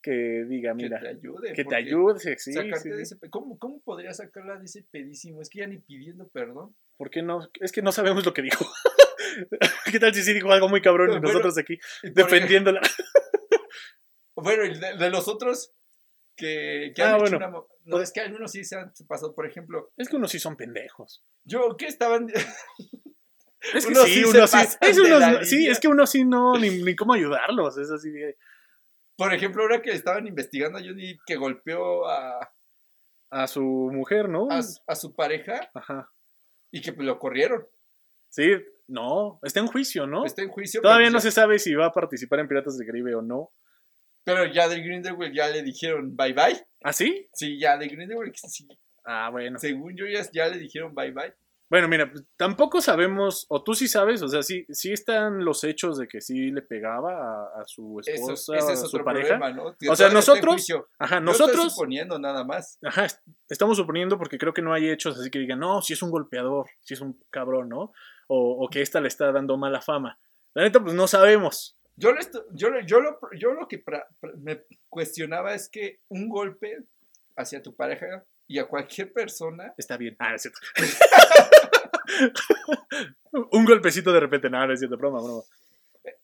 que diga, que mira, te ayude. que te ayude. Sí, sacarte sí, de ese ¿cómo, ¿Cómo podría sacarla de ese pedísimo? Es que ya ni pidiendo perdón. ¿Por qué no? Es que no sabemos lo que dijo. ¿Qué tal si sí dijo algo muy cabrón y Bueno, nosotros aquí defendiéndola? Bueno, y de, de los otros que, que Ah, han hecho bueno. una mo- No, es que algunos sí se han pasado. Por ejemplo, Es que unos sí son pendejos. yo que estaban. Es que Unos sí, sí unos sí. es de unos- sí, es que no, ni, ni cómo ayudarlos. Es así de. Por ejemplo, ahora que estaban investigando a Johnny que golpeó a, A su mujer, ¿no? a, su- a su pareja Ajá. y que pues, lo corrieron. Sí, no, está en juicio, ¿no? Está en juicio. Todavía pero, no pues, se sabe si va a participar en Piratas del Caribe o no. Pero ya de Grindelwald ya le dijeron bye bye. ¿Ah, sí? Sí, ya de Grindelwald, sí, Ah, bueno. según yo ya, ya le dijeron bye bye. Bueno, mira, pues, tampoco sabemos, o tú sí sabes, o sea, sí, sí están los hechos de que sí le pegaba a, a su Eso, esposa, es a su otro pareja. problema, ¿no? Que O sea, nosotros- juicio. Ajá, Yo estoy nosotros, suponiendo nada más. ajá, est- estamos suponiendo porque creo que no hay hechos así que digan, no, si es un golpeador, si es un cabrón, ¿no? O, o que esta le está dando mala fama. La neta, pues no sabemos. Yo, lo yo, lo- yo, lo, yo lo que me cuestionaba es que un golpe hacia tu pareja y a cualquier persona Está bien. Ah, es cierto. un golpecito de repente, no, no es cierto, broma, broma.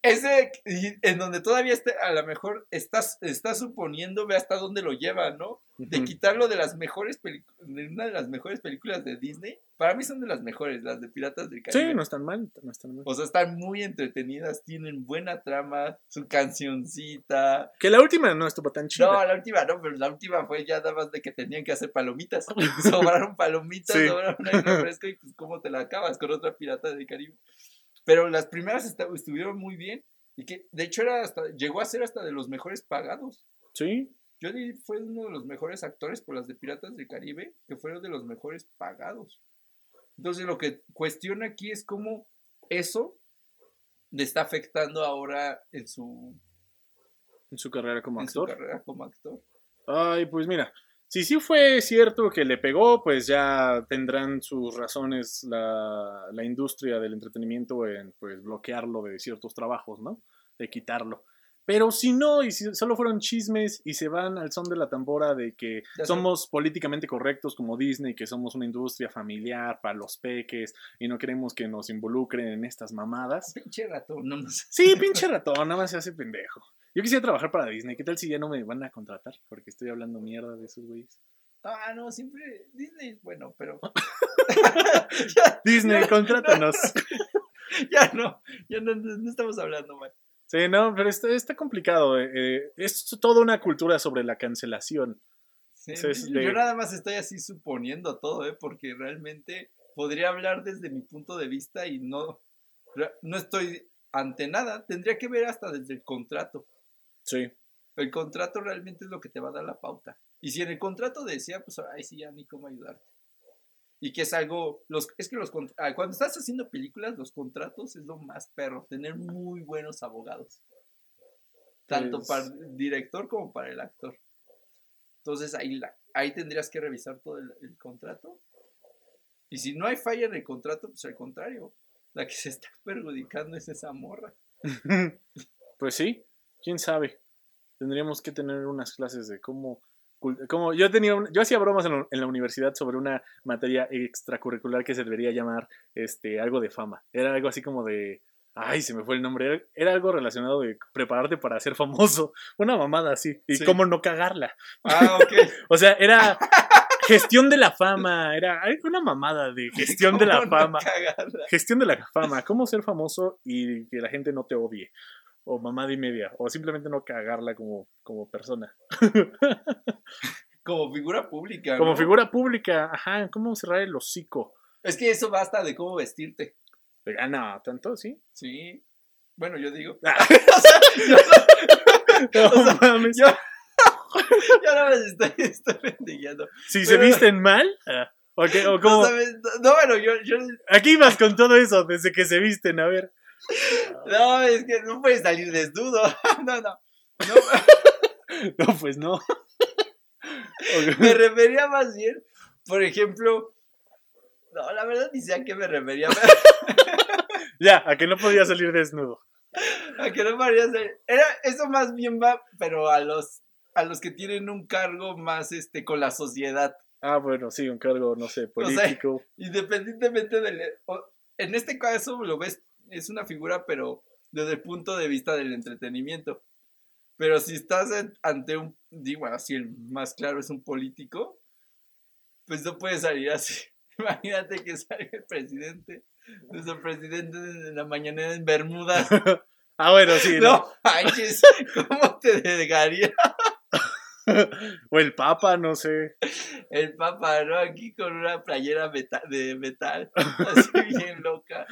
Ese en donde todavía este, a lo mejor estás, estás suponiendo, ve hasta dónde lo lleva, ¿no? De quitarlo de las mejores películas, de una de las mejores películas de Disney. Para mí son de las mejores, las de Piratas del Caribe. Sí, no están mal, no están mal. O sea, están muy entretenidas, tienen buena trama, su cancioncita. Que la última no estuvo tan chida. No, la última no, pero la última fue ya nada más de que tenían que hacer palomitas. Sobraron palomitas, Sí. sobraron aire refresco y pues cómo te la acabas con otra pirata del Caribe. Pero las primeras estuvieron muy bien y que de hecho era hasta, llegó a ser hasta de los mejores pagados. Sí, que fue uno de los mejores actores por las de Piratas del Caribe, que fueron de los mejores pagados. Entonces lo que cuestiona aquí es cómo eso le está afectando ahora en su, en su carrera como en su actor. carrera como actor. Ay, pues mira, si sí fue cierto que le pegó, pues ya tendrán sus razones la, la industria del entretenimiento en pues bloquearlo de ciertos trabajos, ¿no? De quitarlo. Pero si no, y si solo fueron chismes y se van al son de la tambora de que Ya somos políticamente correctos como Disney, que somos una industria familiar para los peques y no queremos que nos involucren en estas mamadas. Pinche ratón, no nos Sí, pinche ratón, nada más se hace pendejo. Yo quisiera trabajar para Disney. ¿Qué tal si ya no me van a contratar? Porque estoy hablando mierda de esos güeyes. Ah, no, siempre Disney es bueno, pero Disney, contrátanos. ya no, ya no, no estamos hablando mal. Sí, no, pero está, está complicado. eh, eh, es toda una cultura sobre la cancelación. Sí, yo de- nada más estoy así suponiendo todo, ¿eh? porque realmente podría hablar desde mi punto de vista y no, no estoy ante nada. Tendría que ver hasta desde el contrato. Sí. El contrato realmente es lo que te va a dar la pauta. Y si en el contrato decía, pues ahí sí ya ni cómo ayudarte. Y que es algo, los, es que los ah, cuando estás haciendo películas, los contratos es lo más perro, tener muy buenos abogados. Tanto Pues- para el director como para el actor. Entonces ahí, la, ahí tendrías que revisar todo el, el contrato. Y si no hay falla en el contrato, pues al contrario, la que se está perjudicando es esa morra. Pues sí, quién sabe. Tendríamos que tener unas clases de cómo. cómo yo tenía un- yo hacía bromas en la, en la universidad sobre una materia extracurricular que se debería llamar este algo de fama. Era algo así como de ay, se me fue el nombre. Era, era algo relacionado de prepararte para ser famoso. Una mamada así. Y Sí. cómo no cagarla. Ah, ok. O sea, era gestión de la fama. Era una mamada de gestión de la ¿Cómo no fama. cagarla? Gestión de la fama, cómo ser famoso y que la gente no te odie. O mamada y media. O simplemente no cagarla como, como persona. Como figura pública. Como ¿no? figura pública, ajá, cómo cerrar el hocico. Es que eso basta de cómo vestirte. Ah, no, tanto, sí. Sí. Bueno, yo digo. Ah. o sea, yo, No O sea, mames. yo, yo no me estoy, estoy. Si se visten mal, ah, ok, o No, como. ¿sabes? No, bueno, yo, yo. Aquí vas con todo eso, desde que se visten, a ver. No, es que no puedes salir desnudo. No, no. No, No, pues no. Me refería más bien, por ejemplo. No, la verdad ni sé a qué me refería. Ya, a que no podía salir desnudo. A que no podría ser. Era, eso más bien va, pero a los, a los que tienen un cargo más este con la sociedad. Ah, bueno, sí, un cargo, no sé, sea, político. Independientemente del. o- En este caso lo ves, es una figura, pero desde el punto de vista del entretenimiento. Pero si estás ante un. Digo, así el más claro es un político, pues no puede salir así. Imagínate que salga el presidente, nuestro presidente en la mañanera en Bermudas. ah, bueno, sí. no. No, manches, ¿cómo te negaría o el Papa, no sé. el papá, no? Aquí con una playera de metal, así bien loca.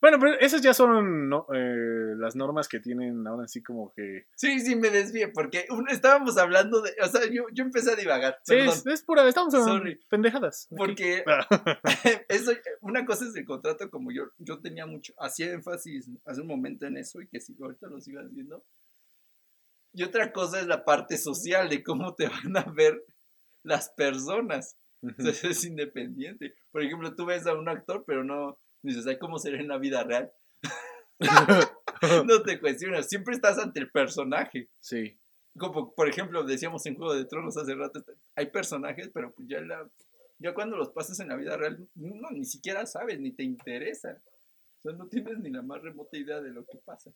Bueno, pero esas ya son no, eh, las normas que tienen ahora sí como que... Sí, sí, me desvié, porque un- estábamos hablando de. O sea, yo, yo empecé a divagar. Sí, es, es pura, estamos en Sorry. pendejadas. porque Ah, eso, una cosa es el contrato, como yo, yo tenía mucho. Hacía énfasis hace un momento en eso y que si ahorita lo sigo haciendo. Y otra cosa es la parte social, de cómo te van a ver las personas. Eso es independiente. Por ejemplo, tú ves a un actor, pero no dices, ay, ¿cómo será en la vida real? No te cuestionas, siempre estás ante el personaje. sí. Como por ejemplo, decíamos en Juego de Tronos hace rato, está- hay personajes, pero pues ya, la, ya cuando los pasas en la vida real, no, ni siquiera sabes, ni te interesa. O sea, no tienes ni la más remota idea de lo que pasa.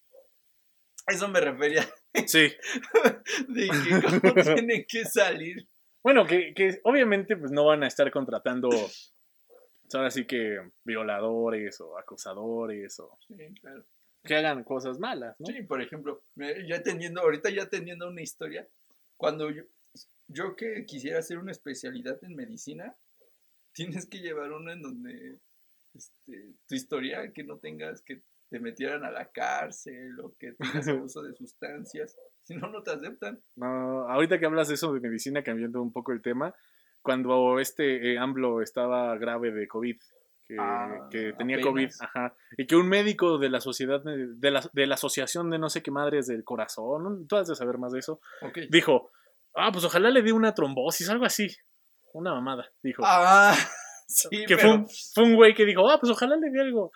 Eso me refería. Sí. de que cómo tienen que salir. Bueno, que, que obviamente pues no van a estar contratando, ahora sí que violadores o acosadores o Sí, claro. que hagan cosas malas, ¿no? Sí, por ejemplo, ya teniendo, ahorita ya teniendo una historia, cuando yo, yo que quisiera hacer una especialidad en medicina, tienes que llevar una en donde este, tu historia, que no tengas que te metieran a la cárcel o que tengas abuso de sustancias, si no, no te aceptan. No, ahorita que hablas de eso de medicina, cambiando un poco el tema, cuando este eh, AMLO estaba grave de COVID, que, Ah, que tenía apenas. COVID, ajá, y que un médico de la sociedad, de la, de la asociación de no sé qué madres del corazón, tú has de saber más de eso, dijo, ah, pues ojalá le dé una trombosis, algo así, una mamada, dijo. Ah, sí, que pero, fue, un, fue un güey que dijo, ah, pues ojalá le dé algo.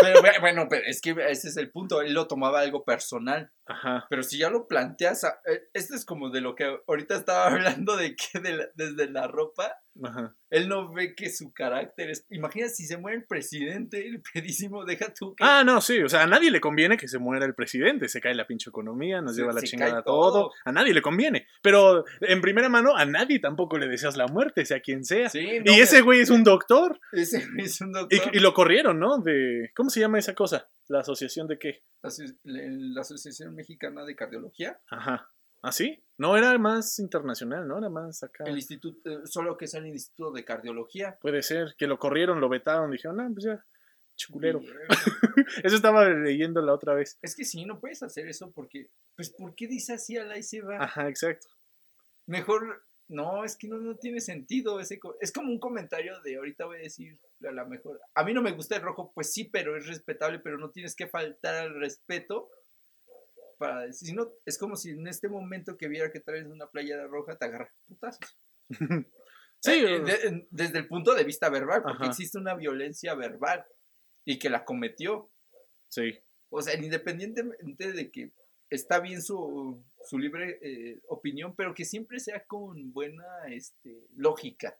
pero bueno, pero es que ese es el punto, él lo tomaba algo personal. Ajá, Pero si ya lo planteas, a- eh, este es como de lo que ahorita estaba hablando de que de la- desde la ropa, ajá. él no ve que su carácter es... Imagina si se muere el presidente, el pedísimo, deja tú que... Ah, no, sí, o sea, a nadie le conviene que se muera el presidente, se cae la pinche economía, nos Se- lleva la se chingada todo. todo. a nadie le conviene, pero en primera mano a nadie tampoco le deseas la muerte, sea quien sea. Sí, no, y ese güey es un doctor ese güey es un y, doctor. y lo corrieron, ¿no? De ¿cómo se llama esa cosa? La asociación de qué? La, la Asociación Mexicana de Cardiología, Ajá. ¿Ah, sí? No era más internacional, ¿no? Era más acá. el instituto, eh, solo que es el Instituto de Cardiología. Puede ser que lo corrieron, lo vetaron, dijeron, "No, pues ya, chiculero." Bien. Eso estaba leyendo la otra vez. Es que sí, no puedes hacer eso porque, pues, ¿por qué dice así ahí se va? Ajá, exacto. Mejor, no, es que no, no tiene sentido ese, es como un comentario de ahorita voy a decir a la mejor, a mí no me gusta el rojo, pues sí, pero es respetable, pero no tienes que faltar al respeto para decir, si no, es como si en este momento que viera que traes una playera roja te agarra putazos. Sí, Eh, de- en- desde el punto de vista verbal, porque Ajá. existe una violencia verbal y que la cometió. sí. O sea, independientemente de que está bien su, su libre eh, opinión, pero que siempre sea con buena este, lógica.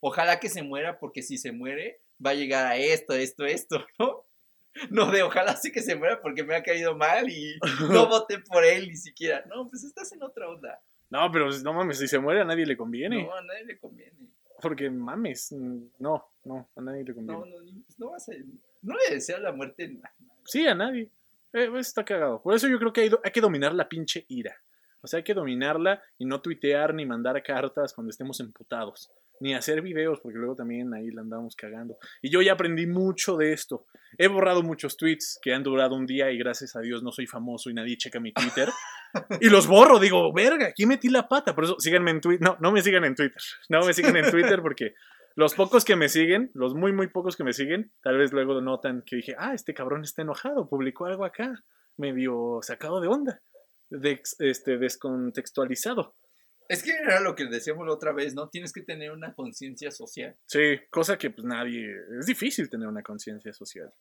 Ojalá que se muera, porque si se muere, va a llegar a esto, esto, esto, ¿no? No de ojalá sí que se muera porque me ha caído mal y no voté por él ni siquiera. No, pues estás en otra onda. No, pero no mames, si se muere a nadie le conviene. No, a nadie le conviene. Porque mames, mm, no, no, a nadie le conviene. No, no, pues no vas a. No le deseo la muerte a nadie. Sí, a nadie. Eh, pues, está cagado. Por eso yo creo que hay, hay que dominar la pinche ira. O sea, hay que dominarla y no tuitear ni mandar cartas cuando estemos emputados. Ni hacer videos, porque luego también ahí la andamos cagando. Y yo ya aprendí mucho de esto. He borrado muchos tweets que han durado un día y gracias a Dios no soy famoso y nadie checa mi Twitter. y los borro, digo, verga, aquí metí la pata. Por eso síganme en Twitter. No, no me sigan en Twitter. No me sigan en Twitter porque los pocos que me siguen, los muy, muy pocos que me siguen, tal vez luego notan que dije, ah, este cabrón está enojado, publicó algo acá, medio sacado de onda, de, este, descontextualizado. Es que era lo que decíamos la otra vez, ¿no? Tienes que tener una conciencia social. Sí, cosa que pues nadie, es difícil tener una conciencia social.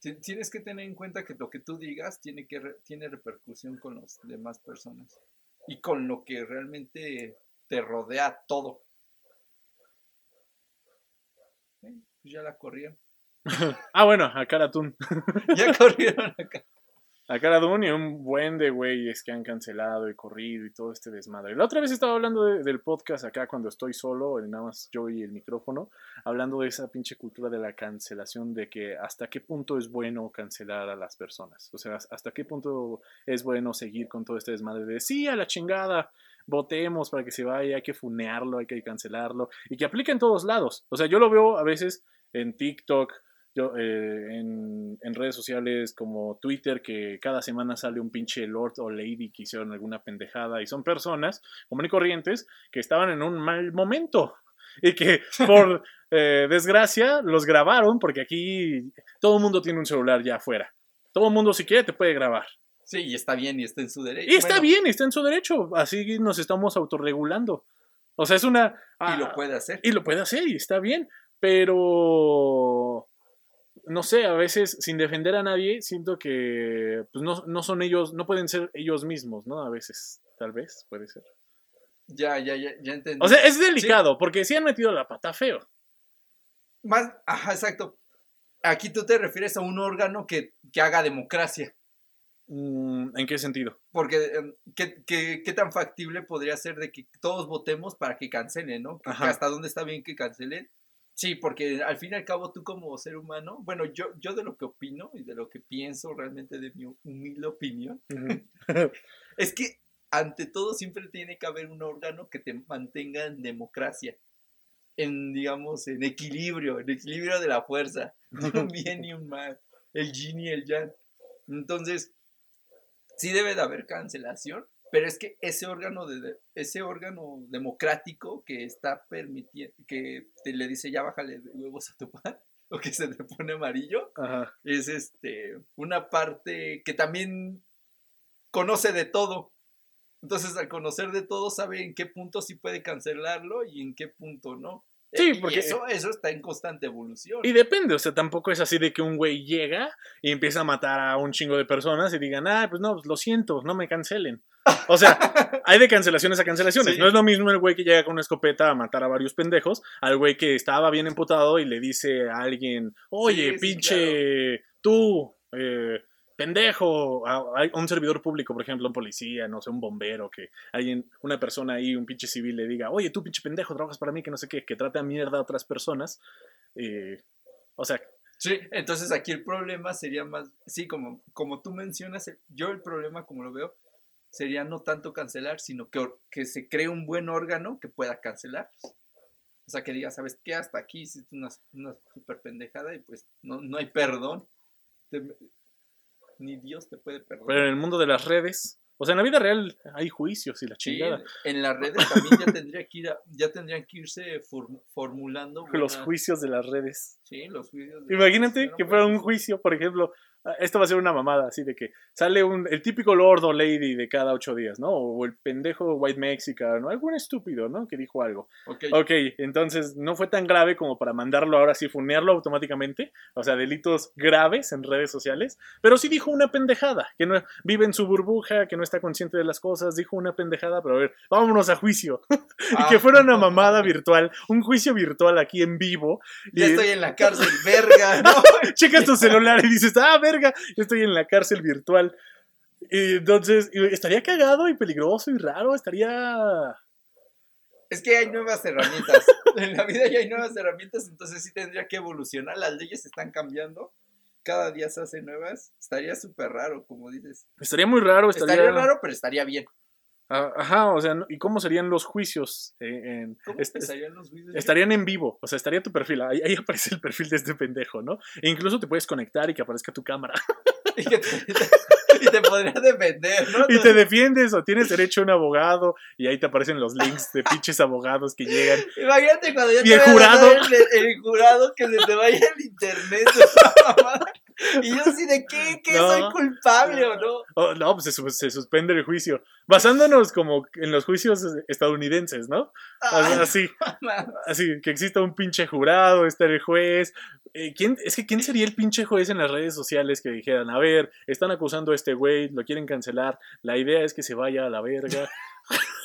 Ti- Tienes que tener en cuenta que lo que tú digas tiene, que re- tiene repercusión con las demás personas y con lo que realmente te rodea todo. Sí, pues ya la corrieron. ah, bueno, a Karatun. Ya corrieron acá. A Karatun y un buen de güeyes que han cancelado y corrido y todo este desmadre. La otra vez estaba hablando de- del podcast acá cuando estoy solo, eh, nada más yo y el micrófono, hablando de esa pinche cultura de la cancelación, de que hasta qué punto es bueno cancelar a las personas. O sea, hasta qué punto es bueno seguir con todo este desmadre de sí, a la chingada, votemos para que se vaya, hay que funearlo, hay que cancelarlo, y que aplique en todos lados. O sea, yo lo veo a veces en TikTok, yo, eh, en, en redes sociales como Twitter, que cada semana sale un pinche lord o lady que hicieron alguna pendejada y son personas común y corrientes que estaban en un mal momento y que por eh, desgracia los grabaron porque aquí todo el mundo tiene un celular ya afuera. Todo el mundo si quiere te puede grabar. Sí, y está bien y está en su derecho. Y está Bueno, bien, está en su derecho. Así nos estamos autorregulando. O sea, es una... Y lo ah, puede hacer. y lo puede hacer y está bien, pero no sé, a veces sin defender a nadie, siento que pues, no, no son ellos, no pueden ser ellos mismos, ¿no? A veces, tal vez, puede ser. Ya, ya, ya, ya entendí. O sea, es delicado, porque sí han metido la pata feo. Más, ajá, exacto. Aquí tú te refieres a un órgano que, que haga democracia. Mm, ¿En qué sentido? Porque, em, ¿qué, qué, qué tan factible podría ser de que todos votemos para que cancelen, ¿no? Ajá. ¿Hasta dónde está bien que cancelen? Sí, porque al fin y al cabo tú como ser humano, bueno, yo, yo de lo que opino y de lo que pienso realmente de mi humilde opinión, es que ante todo siempre tiene que haber un órgano que te mantenga en democracia, en, digamos, en equilibrio, en equilibrio de la fuerza, ni un bien ni un mal, el yin y el yang. Entonces, sí debe de haber cancelación, pero es que ese órgano, de, ese órgano democrático que está permitiendo, que te le dice ya bájale de huevos a tu pan, o que se te pone amarillo, Ajá. es este una parte que también conoce de todo. Entonces, al conocer de todo, sabe en qué punto sí puede cancelarlo y en qué punto no. Sí, y porque- eso, eso está en constante evolución. Y depende, o sea, tampoco es así de que un güey llega y empieza a matar a un chingo de personas y digan, ah, pues no, pues lo siento, no me cancelen. O sea, hay de cancelaciones a cancelaciones. Sí. No es lo mismo el güey que llega con una escopeta a matar a varios pendejos al güey que estaba bien emputado y le dice a alguien, oye, Sí, sí, pinche, tú, eh, pendejo, a un servidor público, por ejemplo, un policía, no sé, un bombero, que alguien, una persona ahí, un pinche civil le diga, oye, tú pinche pendejo, trabajas para mí, que no sé qué, que trate a mierda a otras personas. eh, o sea, Sí, entonces aquí el problema sería más, sí, como, como tú mencionas, yo el problema, como lo veo, sería no tanto cancelar, sino que, que se cree un buen órgano que pueda cancelar. O sea, que diga, ¿sabes qué? Hasta aquí hiciste una, una super pendejada y pues no, no hay perdón. Ni Dios te puede perdonar. Pero en el mundo de las redes, o sea, en la vida real hay juicios y la Sí, chingada. en, en las redes también ya, tendría que ir a- ya tendrían que irse form- formulando. Los buenas- juicios de las redes. Sí, los juicios. de- Imagínate no, que pues, fuera un juicio, por ejemplo, esto va a ser una mamada, así de que sale un, el típico lord o lady de cada ocho días, ¿no? O el pendejo white mexican, ¿no? Algún estúpido, ¿no? Que dijo algo. Ok, Ok, entonces no fue tan grave como para mandarlo ahora sí, funearlo automáticamente, o sea, delitos graves en redes sociales, pero sí dijo una pendejada, que no vive en su burbuja, que no está consciente de las cosas, dijo una pendejada, pero a ver, vámonos a juicio. y Ah. que fuera una mamada virtual, un juicio virtual aquí en vivo. ya y estoy en la cárcel, verga, ¿no? checas tu celular y dices, ah, verga, yo estoy en la cárcel virtual. Y entonces, estaría cagado y peligroso y raro, estaría... Es que hay nuevas herramientas. En la vida ya hay nuevas herramientas, entonces sí tendría que evolucionar. Las leyes están cambiando. Cada día se hacen nuevas. Estaría súper raro, como dices. Estaría muy raro, estaría... Estaría raro, pero estaría bien. Ah, Ajá, o sea, ¿no? ¿y cómo serían los juicios? eh, en- ¿Cómo est- est- empezarían los videos? estarían en vivo, o sea, estaría tu perfil, ahí, ahí aparece el perfil de este pendejo, ¿no? E incluso te puedes conectar y que aparezca tu cámara. Y, que te, y te podría defender, ¿no? Y te defiendes o tienes derecho a un abogado y ahí te aparecen los links de pinches abogados que llegan. Imagínate cuando ya Y te el jurado. El, el jurado que se te vaya el internet. mamada. Y yo así de qué, que No. soy culpable o no. Oh, no, pues se, se suspende el juicio. Basándonos como en los juicios estadounidenses, ¿no? Sea, así, así, que exista un pinche jurado, está el juez. Eh, ¿quién, es que, ¿quién sería el pinche juez en las redes sociales que dijeran, a ver, están acusando a este güey, lo quieren cancelar, la idea es que se vaya a la verga?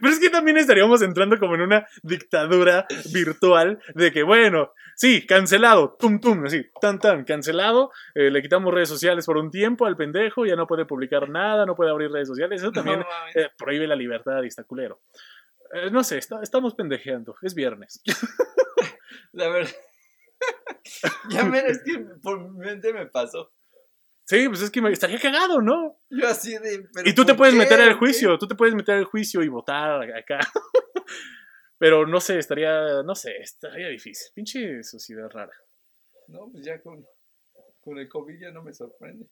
Pero es que también estaríamos entrando como en una dictadura virtual de que, bueno, sí, cancelado, tum, tum, así, tan, tan, cancelado, eh, le quitamos redes sociales por un tiempo al pendejo, ya no puede publicar nada, no puede abrir redes sociales, eso también No eh, prohíbe la libertad y está culero. Eh, no sé, está- estamos pendejeando, es viernes. La verdad. ya me es que por mi mente me pasó. Sí, pues es que me estaría cagado, ¿no? Yo así de. ¿pero Y tú te puedes qué? meter ¿O al juicio, tú te puedes meter al juicio y votar acá. Pero no sé, estaría, no sé, estaría difícil. Pinche sociedad rara. No, pues ya con, con el COVID ya no me sorprende.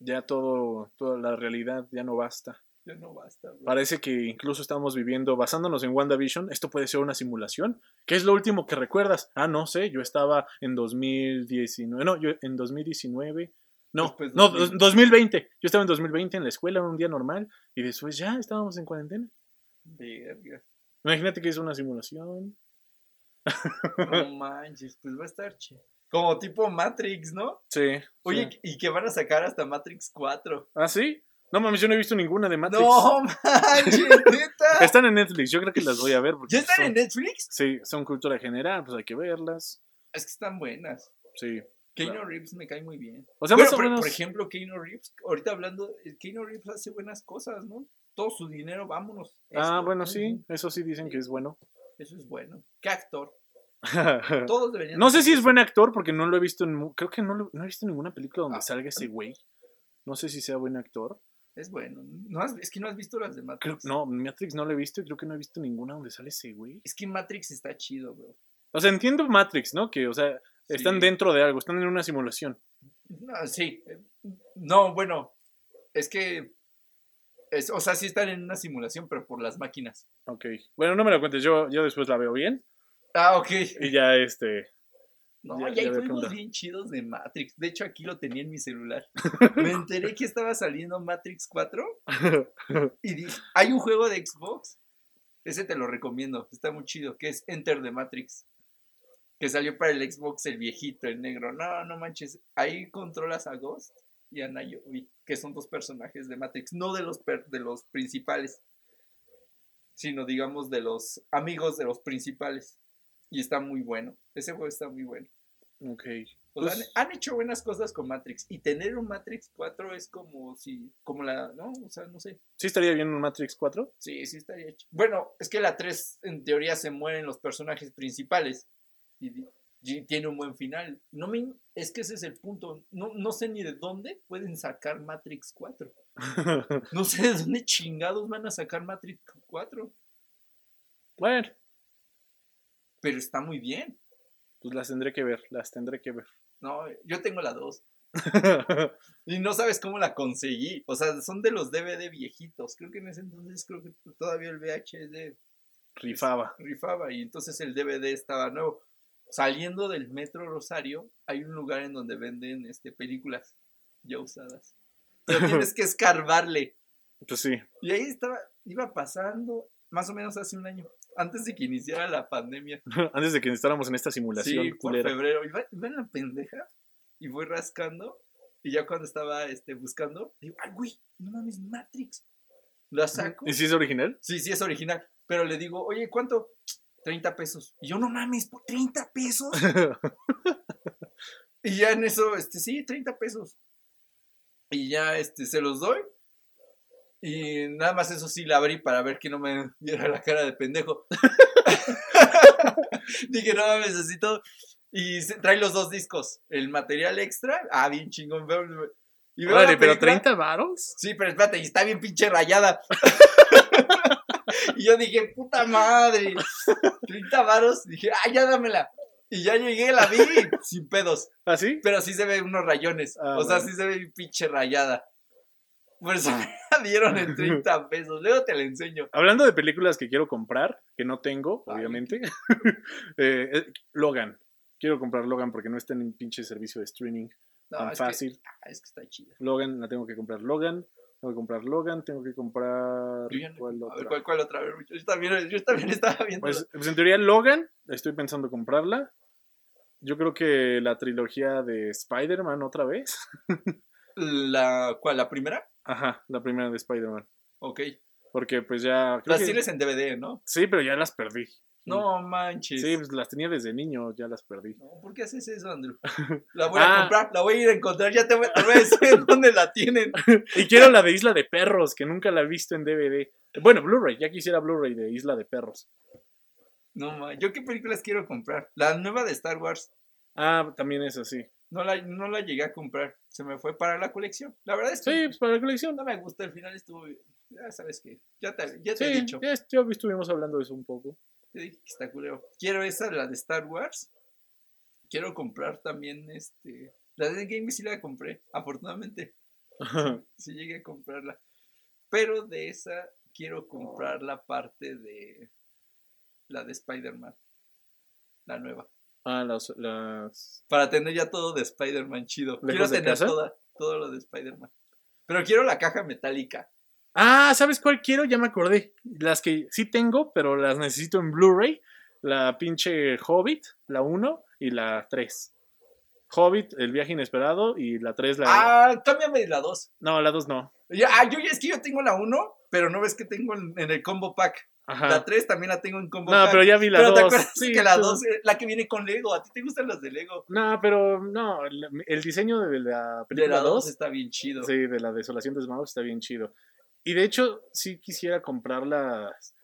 Ya todo, toda la realidad ya no basta. Ya no basta. bro. Parece que incluso estamos viviendo, basándonos en WandaVision, esto puede ser una simulación. ¿Qué es lo último que recuerdas? Ah, no sé, yo estaba en 2019, no, yo en 2019, no, no, 2000. 2020. Yo estaba en 2020 en la escuela, un día normal, y después ya estábamos en cuarentena. Verga. Imagínate que es una simulación. No manches, pues va a estar chido. Como tipo Matrix, ¿no? Sí. Oye, sí. y que van a sacar hasta Matrix 4. ¿Ah, sí? No mames, yo no he visto ninguna de Matrix. No manches, neta. Están en Netflix, yo creo que las voy a ver. porque ¿Ya están son- en Netflix? Sí, son cultura general, pues hay que verlas. Es que están buenas. Sí. Keanu Reeves me cae muy bien. O sea, Bueno, más o por, menos. por ejemplo, Keanu Reeves, ahorita hablando, eh, Keanu Reeves hace buenas cosas, ¿no? Todo su dinero, vámonos. ah, bueno, sí, eso sí dicen que es bueno. Eso es bueno. ¿Qué actor? Todos deberían. no sé si es buen actor porque no lo he visto en. Creo que no, lo- no he visto ninguna película donde Ah. salga ese güey. No sé si sea buen actor. Es bueno. No has- es que no has visto las de Creo, Matrix. no, Matrix no lo he visto y creo que no he visto ninguna donde sale ese güey. Es que Matrix está chido, bro. O sea, entiendo Matrix, ¿no? Que, o sea, están Sí. dentro de algo, están en una simulación. No, sí. No, bueno. Es que. es- o sea, sí están en una simulación, pero por las máquinas. Ok. Bueno, no me lo cuentes, yo, yo después la veo bien. Ah, ok. Y ya, este. No, Ya- ya, hay juegos bien chidos de Matrix. De hecho, aquí lo tenía en mi celular. Me enteré que estaba saliendo Matrix 4 y dije, hay un juego de Xbox. Ese te lo recomiendo, está muy chido, que es Enter the Matrix. Que salió para el Xbox el viejito, el negro. No, no manches. Ahí controlas a Ghost y a Naomi, que son dos personajes de Matrix, no de los, per- de los principales, sino digamos de los amigos de los principales. Y está muy bueno. Ese juego está muy bueno. ok. O sea, Pues- han, han hecho buenas cosas con Matrix. Y tener un Matrix 4 es como si. Como la. No, o sea, no sé. ¿Sí estaría bien un Matrix 4? Sí, sí estaría hecho. Bueno, es que la 3 en teoría se mueren los personajes principales. Y, tiene un buen final. No me, es que ese es el punto. No, no sé ni de dónde pueden sacar Matrix 4. No sé de dónde chingados van a sacar Matrix 4. bueno, Pero está muy bien. pues las tendré que ver, las tendré que ver. No, yo tengo la 2. Y no sabes cómo la conseguí. O sea, son de los DVD viejitos. Creo que en ese entonces, creo que todavía el VHS Rifaba. rifaba y entonces el DVD estaba nuevo. Saliendo del Metro Rosario, hay un lugar en donde venden este, películas ya usadas. Pero tienes que escarbarle. Pues sí. Y ahí estaba, iba pasando más o menos hace un año, antes de que iniciara la pandemia. Antes de que estáramos en esta simulación Sí, por febrero. Iba, iba en la pendeja y voy rascando. Y ya cuando estaba este, buscando, digo, ay, güey, no mames, Matrix. La saco. ¿Y si es original? Sí, sí, es original. Pero le digo, oye, ¿cuánto? 30 pesos. Y yo, no mames, ¿por 30 pesos? y ya en eso, este, sí, 30 pesos. Y ya, este, se los doy. Y nada más eso sí la abrí para ver que no me viera la cara de pendejo. Dije, no mames, así todo. Y se- trae los dos discos. El material extra. Ah, bien chingón. Y Vale, pero película. 30 varos. Sí, pero espérate, y está bien pinche rayada. y yo dije, puta madre. 30 varos. Dije, ah, ya dámela. Y ya llegué, la vi sin pedos. ¿Ah, sí? Pero sí se ve unos rayones. Ah, o sea, bueno. sí se ve pinche rayada. Por eso me la dieron en 30 pesos. Luego te la enseño. Hablando de películas que quiero comprar, que no tengo, Ay. obviamente. eh, eh, Logan. Quiero comprar Logan porque no está en un pinche servicio de streaming No, tan es que, fácil. ah, es que está chida. Logan, la tengo que comprar Logan. Tengo que comprar Logan, tengo que comprar. ¿cuál a ver? ¿cuál, cuál otra? Ver, yo también, yo también estaba viendo. Pues, pues en teoría Logan, estoy pensando comprarla. Yo creo que la trilogía de Spider-Man otra vez. la, ¿Cuál? ¿La primera? Ajá, la primera de Spider-Man. Ok. Porque pues ya... creo Las que- tienes en DVD, ¿no? Sí, pero ya las perdí. No manches. Sí, pues las tenía desde niño, ya las perdí. No, ¿por qué haces eso, Andrew? La voy a Ah. comprar, la voy a ir a encontrar, ya te voy, te voy a decir dónde la tienen. Y quiero la de Isla de Perros, que nunca la he visto en DVD. Bueno, Blu-ray, ya quisiera Blu-ray de Isla de Perros. No, ma, ¿yo qué películas quiero comprar? La nueva de Star Wars, Ah, también es así. no la, no la llegué a comprar, se me fue para la colección. La verdad es que Sí, pues para la colección. no me gusta, el final estuvo. Ya sabes que, ya te, ya te he dicho, ya, ya estuvimos hablando de eso un poco. Te dije que está culero. Quiero esa, la de Star Wars. Quiero comprar también, este, la de Game sí la compré, afortunadamente. sí llegué a comprarla. Pero de esa quiero comprar la parte de la de Spider-Man. La nueva. ah, las, las... Para tener ya todo de Spider-Man chido. Quiero ¿Lejos de tener casa? toda, todo lo de Spider-Man. Pero quiero la caja metálica. Ah, ¿sabes cuál quiero? Ya me acordé. Las que sí tengo, pero las necesito en Blu-ray. La pinche Hobbit, la 1 y la 3. Hobbit, el viaje inesperado y la 3 la... Ah, cámbiame la 2. No, la 2 no. Ya, ah, yo es que yo tengo la 1, pero no ves que tengo en, en el combo pack. Ajá. La 3 también la tengo en combo No, pack. pero ya vi la Pero 2. te acuerdas Sí, que la tú- 2, la que viene con Lego, ¿a ti te gustan las de Lego? No, pero no, el, el diseño de la De película la 2 2, está bien chido. sí, de la desolación de Smaug está bien chido. Y de hecho, sí quisiera comprarlas.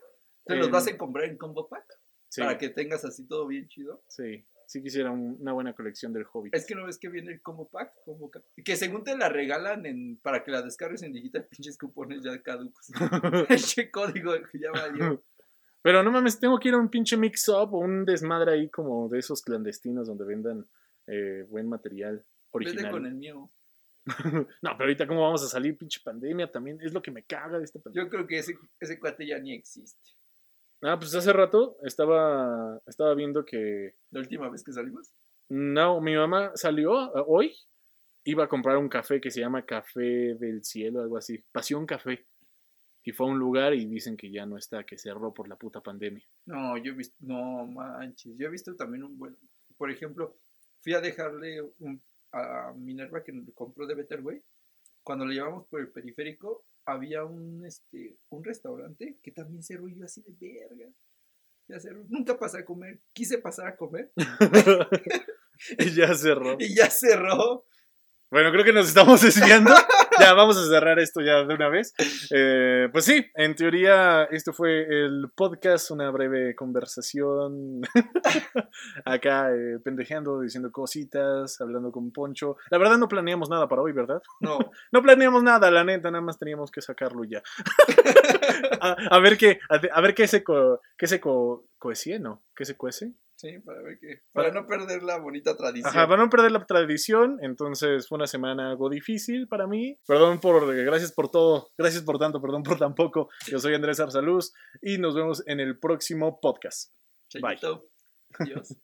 ¿Te los vas a comprar en combo pack? Sí, Para que tengas así todo bien chido. sí, sí quisiera un- una buena colección del Hobbit. Es que no ves que viene el combo pack, combo ca- que según te la regalan en para que la descargues en digital, pinches cupones ya caducos. Ese código ya valió. Pero no mames, tengo que ir a un pinche mix-up o un desmadre ahí como de esos clandestinos donde vendan eh, buen material Vete original. con el mío. No, pero ahorita cómo vamos a salir, pinche pandemia también, es lo que me caga de esta pandemia. Yo creo que ese, ese cuate ya ni existe. Ah, pues hace rato estaba, estaba viendo que La última vez que salimos. No, mi mamá salió eh, hoy, iba a comprar un café que se llama Café del Cielo, algo así, Pasión Café. Y fue a un lugar y dicen que ya no está, que cerró por la puta pandemia. No, yo he visto, no manches, yo he visto también un buen, por ejemplo, fui a dejarle un, a Minerva que nos compró de Better Way, cuando le llevamos por el periférico, había un, este, un restaurante que también cerró y yo así de verga, ya cerró, nunca pasé a comer, quise pasar a comer. Y ya cerró. y ya cerró, Bueno, creo que nos estamos desviando. ya vamos a cerrar esto ya de una vez. Eh, pues sí, en teoría esto fue el podcast, una breve conversación. Acá eh, pendejeando, diciendo cositas, hablando con Poncho. La verdad no planeamos nada para hoy, ¿verdad? no, No planeamos nada, la neta, nada más teníamos que sacarlo ya. a, a ver qué, a, a ver qué se, co, qué se co, ¿no? ¿Qué se cuece? Sí, para ver qué, para no perder la bonita tradición. Ajá, para no perder la tradición, entonces fue una semana algo difícil para mí. Perdón por, gracias por todo, gracias por tanto, perdón por tan poco. Yo soy Andrés Arsaluz y nos vemos en el próximo podcast. Chayito. Adiós.